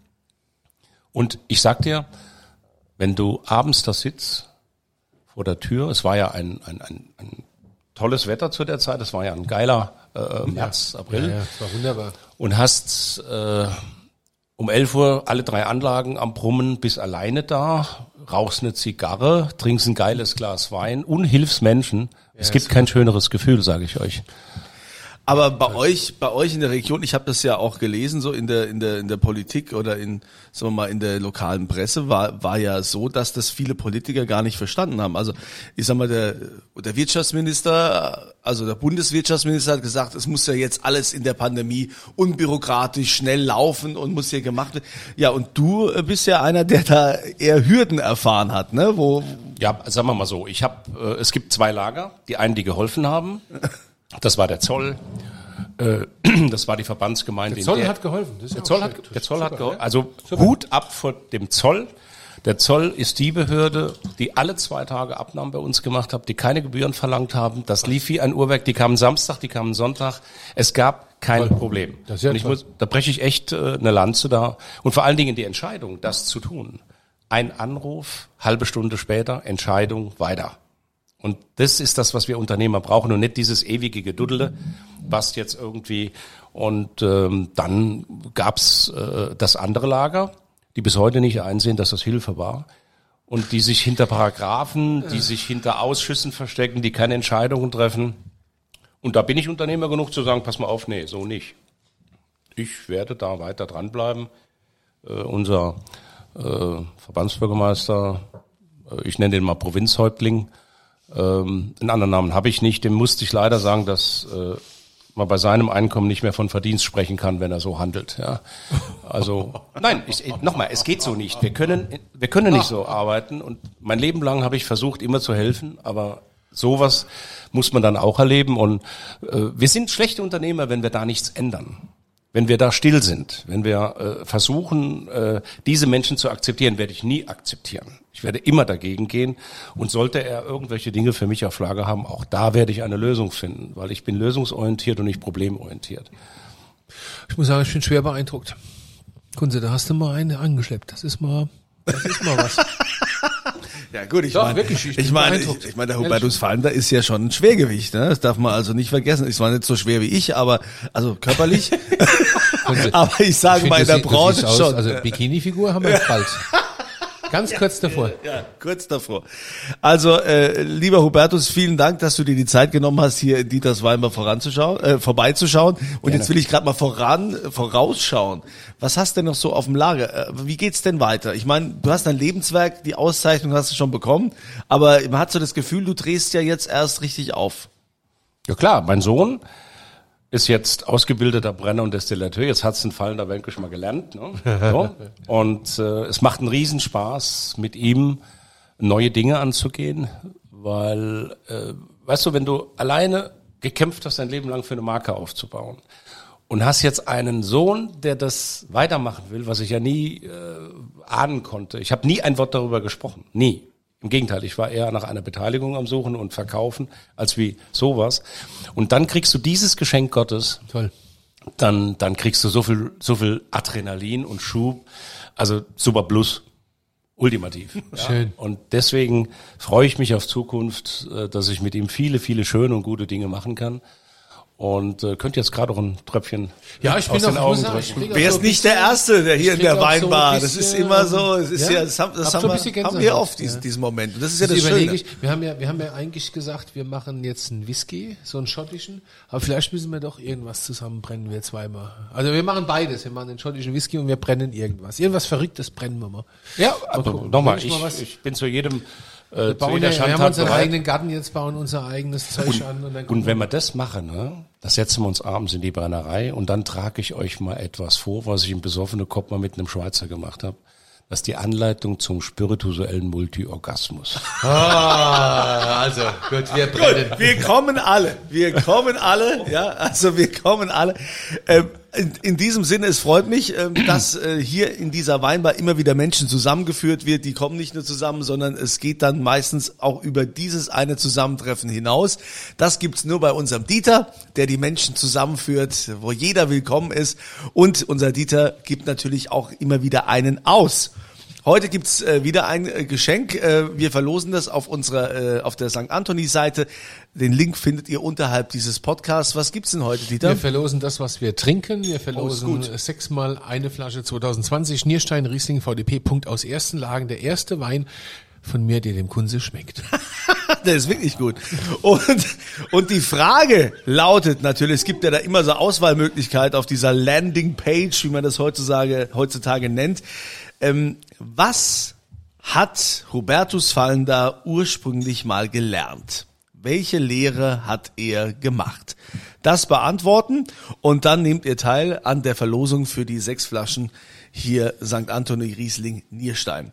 S3: Und ich sag dir, wenn du abends da sitzt vor der Tür, es war ja ein, ein, ein, ein tolles Wetter zu der Zeit, es war ja ein geiler äh, März, April
S2: Ja, das war wunderbar.
S3: und hast äh, um 11 Uhr alle drei Anlagen am Brummen, bist alleine da, rauchst eine Zigarre, trinkst ein geiles Glas Wein und hilfst Menschen. es gibt kein schöneres Gefühl, sage ich euch.
S1: Aber bei euch, bei euch in der Region, ich habe das ja auch gelesen, so in der in der in der Politik oder in sagen wir mal in der lokalen Presse war war ja so, dass das viele Politiker gar nicht verstanden haben. Also ich sag mal der der Wirtschaftsminister, also der Bundeswirtschaftsminister hat gesagt, es muss ja jetzt alles in der Pandemie unbürokratisch schnell laufen und muss hier gemacht werden. Ja, und du bist ja einer, der da eher Hürden erfahren hat, ne? Wo
S3: Ja, sagen wir mal so, ich habe, äh, es gibt zwei Lager, die einen, die geholfen haben, das war der Zoll, Äh, das war die Verbandsgemeinde.
S2: Der Zoll
S3: der-
S2: hat geholfen.
S3: Der Zoll hat, der Zoll hat
S2: Super,
S3: geholfen.
S2: ja.
S3: Also Hut ab vor dem Zoll. Der Zoll ist die Behörde, die alle zwei Tage Abnahmen bei uns gemacht hat, die keine Gebühren verlangt haben. Das lief wie ein Uhrwerk. Die kamen Samstag, die kamen Sonntag. Es gab kein Problem.
S2: Das ist ja
S3: Und ich
S2: toll.
S3: muss, da breche ich echt äh, eine Lanze da. Und vor allen Dingen die Entscheidung, das zu tun. Ein Anruf, halbe Stunde später, Entscheidung, weiter. Und das ist das, was wir Unternehmer brauchen und nicht dieses ewige Geduddele, was jetzt irgendwie. Und ähm, dann gab's äh, das andere Lager, die bis heute nicht einsehen, dass das Hilfe war. Und die sich hinter Paragraphen, die sich hinter Ausschüssen verstecken, die keine Entscheidungen treffen. Und da bin ich Unternehmer genug zu sagen, pass mal auf, nee, so nicht. Ich werde da weiter dranbleiben. Äh, unser äh, Verbandsbürgermeister, äh, ich nenne den mal Provinzhäuptling, ähm, einen anderen Namen habe ich nicht, dem musste ich leider sagen, dass äh, man bei seinem Einkommen nicht mehr von Verdienst sprechen kann, wenn er so handelt. Ja. Also nein, nochmal, es geht so nicht. Wir können, wir können nicht so arbeiten. Und mein Leben lang habe ich versucht, immer zu helfen, aber sowas muss man dann auch erleben. Und äh, wir sind schlechte Unternehmer, wenn wir da nichts ändern. Wenn wir da still sind, wenn wir äh, versuchen, äh, diese Menschen zu akzeptieren, werde ich nie akzeptieren. Ich werde immer dagegen gehen. Und sollte er irgendwelche Dinge für mich auf Lager haben, auch da werde ich eine Lösung finden, weil ich bin lösungsorientiert und nicht problemorientiert.
S2: Ich muss sagen, ich bin schwer beeindruckt. Kunze, da hast du mal eine angeschleppt. Das ist mal, das ist mal was.
S1: Ja gut, ich
S2: Doch,
S1: meine,
S2: wirklich, ich
S1: ich, meine, ich, ich meine, der. Hubertus Fallender ist ja schon ein Schwergewicht, ne? Das darf man also nicht vergessen. Ist zwar nicht so schwer wie ich, aber also körperlich. aber ich sage mal in der Branche
S2: siehst aus,
S1: schon.
S2: Also Bikini-Figur haben wir jetzt bald. Ganz kurz davor.
S1: Ja, kurz davor. Also, äh, lieber Hubertus, vielen Dank, dass du dir die Zeit genommen hast, hier in Dieters Weinbar voranzuschauen, äh, vorbeizuschauen. Und jetzt will ich gerade mal voran, vorausschauen. Was hast du denn noch so auf dem Lager? Äh, wie geht's denn weiter? Ich meine, du hast dein Lebenswerk, die Auszeichnung hast du schon bekommen, aber man hat so das Gefühl, du drehst ja jetzt erst richtig auf.
S3: Ja klar, mein Sohn ist jetzt ausgebildeter Brenner und Destillateur. Jetzt hat's den Fallen da wirklich mal gelernt. Ne? So. Und äh, es macht einen Riesenspaß, mit ihm neue Dinge anzugehen, weil, äh, weißt du, wenn du alleine gekämpft hast, dein Leben lang für eine Marke aufzubauen und hast jetzt einen Sohn, der das weitermachen will, was ich ja nie äh, ahnen konnte. Ich habe nie ein Wort darüber gesprochen, nie. Im Gegenteil, ich war eher nach einer Beteiligung am Suchen und Verkaufen als wie sowas. Und dann kriegst du dieses Geschenk Gottes,
S2: Toll.
S3: dann, dann kriegst du so viel, so viel Adrenalin und Schub. Also super Plus. Ultimativ. Ja.
S2: Schön.
S3: Und deswegen freue ich mich auf Zukunft, äh, dass ich mit ihm viele, viele schöne und gute Dinge machen kann. Und äh, könnt jetzt gerade auch ein Tröpfchen
S2: Ja, ich bin
S3: aus den
S2: auch,
S3: Augen drücken.
S1: Wer ist nicht der Erste, der hier in der
S2: auch so
S1: Weinbar? Das ist immer so, es ist ja,
S2: ja,
S1: das haben, das
S2: hab
S1: haben,
S2: so
S1: wir, haben wir oft, diesen,
S2: ja.
S1: diesen Moment. Und das ist ja
S2: Das
S1: das
S2: überlege
S1: Schöne.
S2: ich, wir haben ja, wir haben ja eigentlich gesagt, wir machen jetzt einen Whisky, so einen schottischen, aber vielleicht müssen wir doch irgendwas zusammenbrennen, wir zweimal. Also wir machen beides, wir machen den schottischen Whisky und wir brennen irgendwas. Irgendwas Verrücktes brennen wir mal.
S3: Ja, aber nochmal,
S2: ich
S3: ich bin zu jedem äh,
S2: Wir, bauen ja, wir haben unseren
S3: bereit.
S2: eigenen Garten jetzt, bauen unser eigenes Zeug an und dann
S3: Und wenn wir das machen, ne, da setzen wir uns abends in die Brennerei und dann trage ich euch mal etwas vor, was ich im besoffenen Kopf mal mit einem Schweizer gemacht habe. Das ist die Anleitung zum spirituellen Multiorgasmus.
S2: Ah, also gut, wir brennen.
S1: Gut, wir kommen alle. Wir kommen alle. Ja, also wir kommen alle. Ähm, in, in diesem Sinne, es freut mich, ähm, dass äh, hier in dieser Weinbar immer wieder Menschen zusammengeführt wird. Die kommen nicht nur zusammen, sondern es geht dann meistens auch über dieses eine Zusammentreffen hinaus. Das gibt's nur bei unserem Dieter, der die Menschen zusammenführt, wo jeder willkommen ist. Und unser Dieter gibt natürlich auch immer wieder einen aus. Heute gibt's äh, wieder ein äh, Geschenk. Äh, wir verlosen das auf unserer äh, auf der St. Anthony-Seite. Den Link findet ihr unterhalb dieses Podcasts. Was gibt's denn heute, Dieter?
S2: Wir verlosen das, was wir trinken. Wir verlosen
S1: gut.
S2: sechsmal eine Flasche 2020 Nierstein Riesling VDP Punkt aus ersten Lagen. Der erste Wein von mir, der dem Kunze schmeckt.
S1: Der ist wirklich gut. Und, und die Frage lautet natürlich, es gibt ja da immer so Auswahlmöglichkeit auf dieser Landing-Page, wie man das heutzutage, heutzutage nennt. Ähm, was hat Hubertus Fallender ursprünglich mal gelernt? Welche Lehre hat er gemacht? Das beantworten und dann nehmt ihr teil an der Verlosung für die sechs Flaschen hier St. Anthony Riesling Nierstein.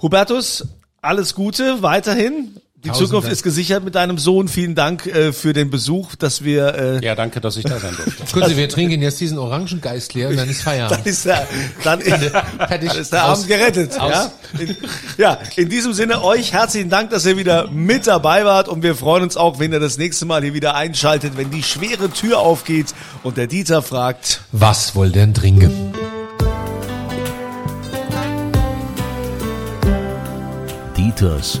S1: Hubertus, alles Gute weiterhin. Die Zukunft ist gesichert mit deinem Sohn. Vielen Dank äh, für den Besuch, dass wir. Äh,
S3: Ja, danke, dass ich da sein durfte.
S2: Kurze, wir trinken jetzt diesen Orangengeist leer und dann ist
S1: Dann
S2: Feierabend.
S1: ist der, dann,
S2: Fertig.
S1: dann ist der
S2: Aus.
S1: Abend gerettet.
S2: Aus.
S1: Ja? In, ja, in diesem Sinne euch herzlichen Dank, dass ihr wieder mit dabei wart und wir freuen uns auch, wenn ihr das nächste Mal hier wieder einschaltet, wenn die schwere Tür aufgeht und der Dieter fragt.
S2: Was wollt ihr denn trinken?
S5: Dieters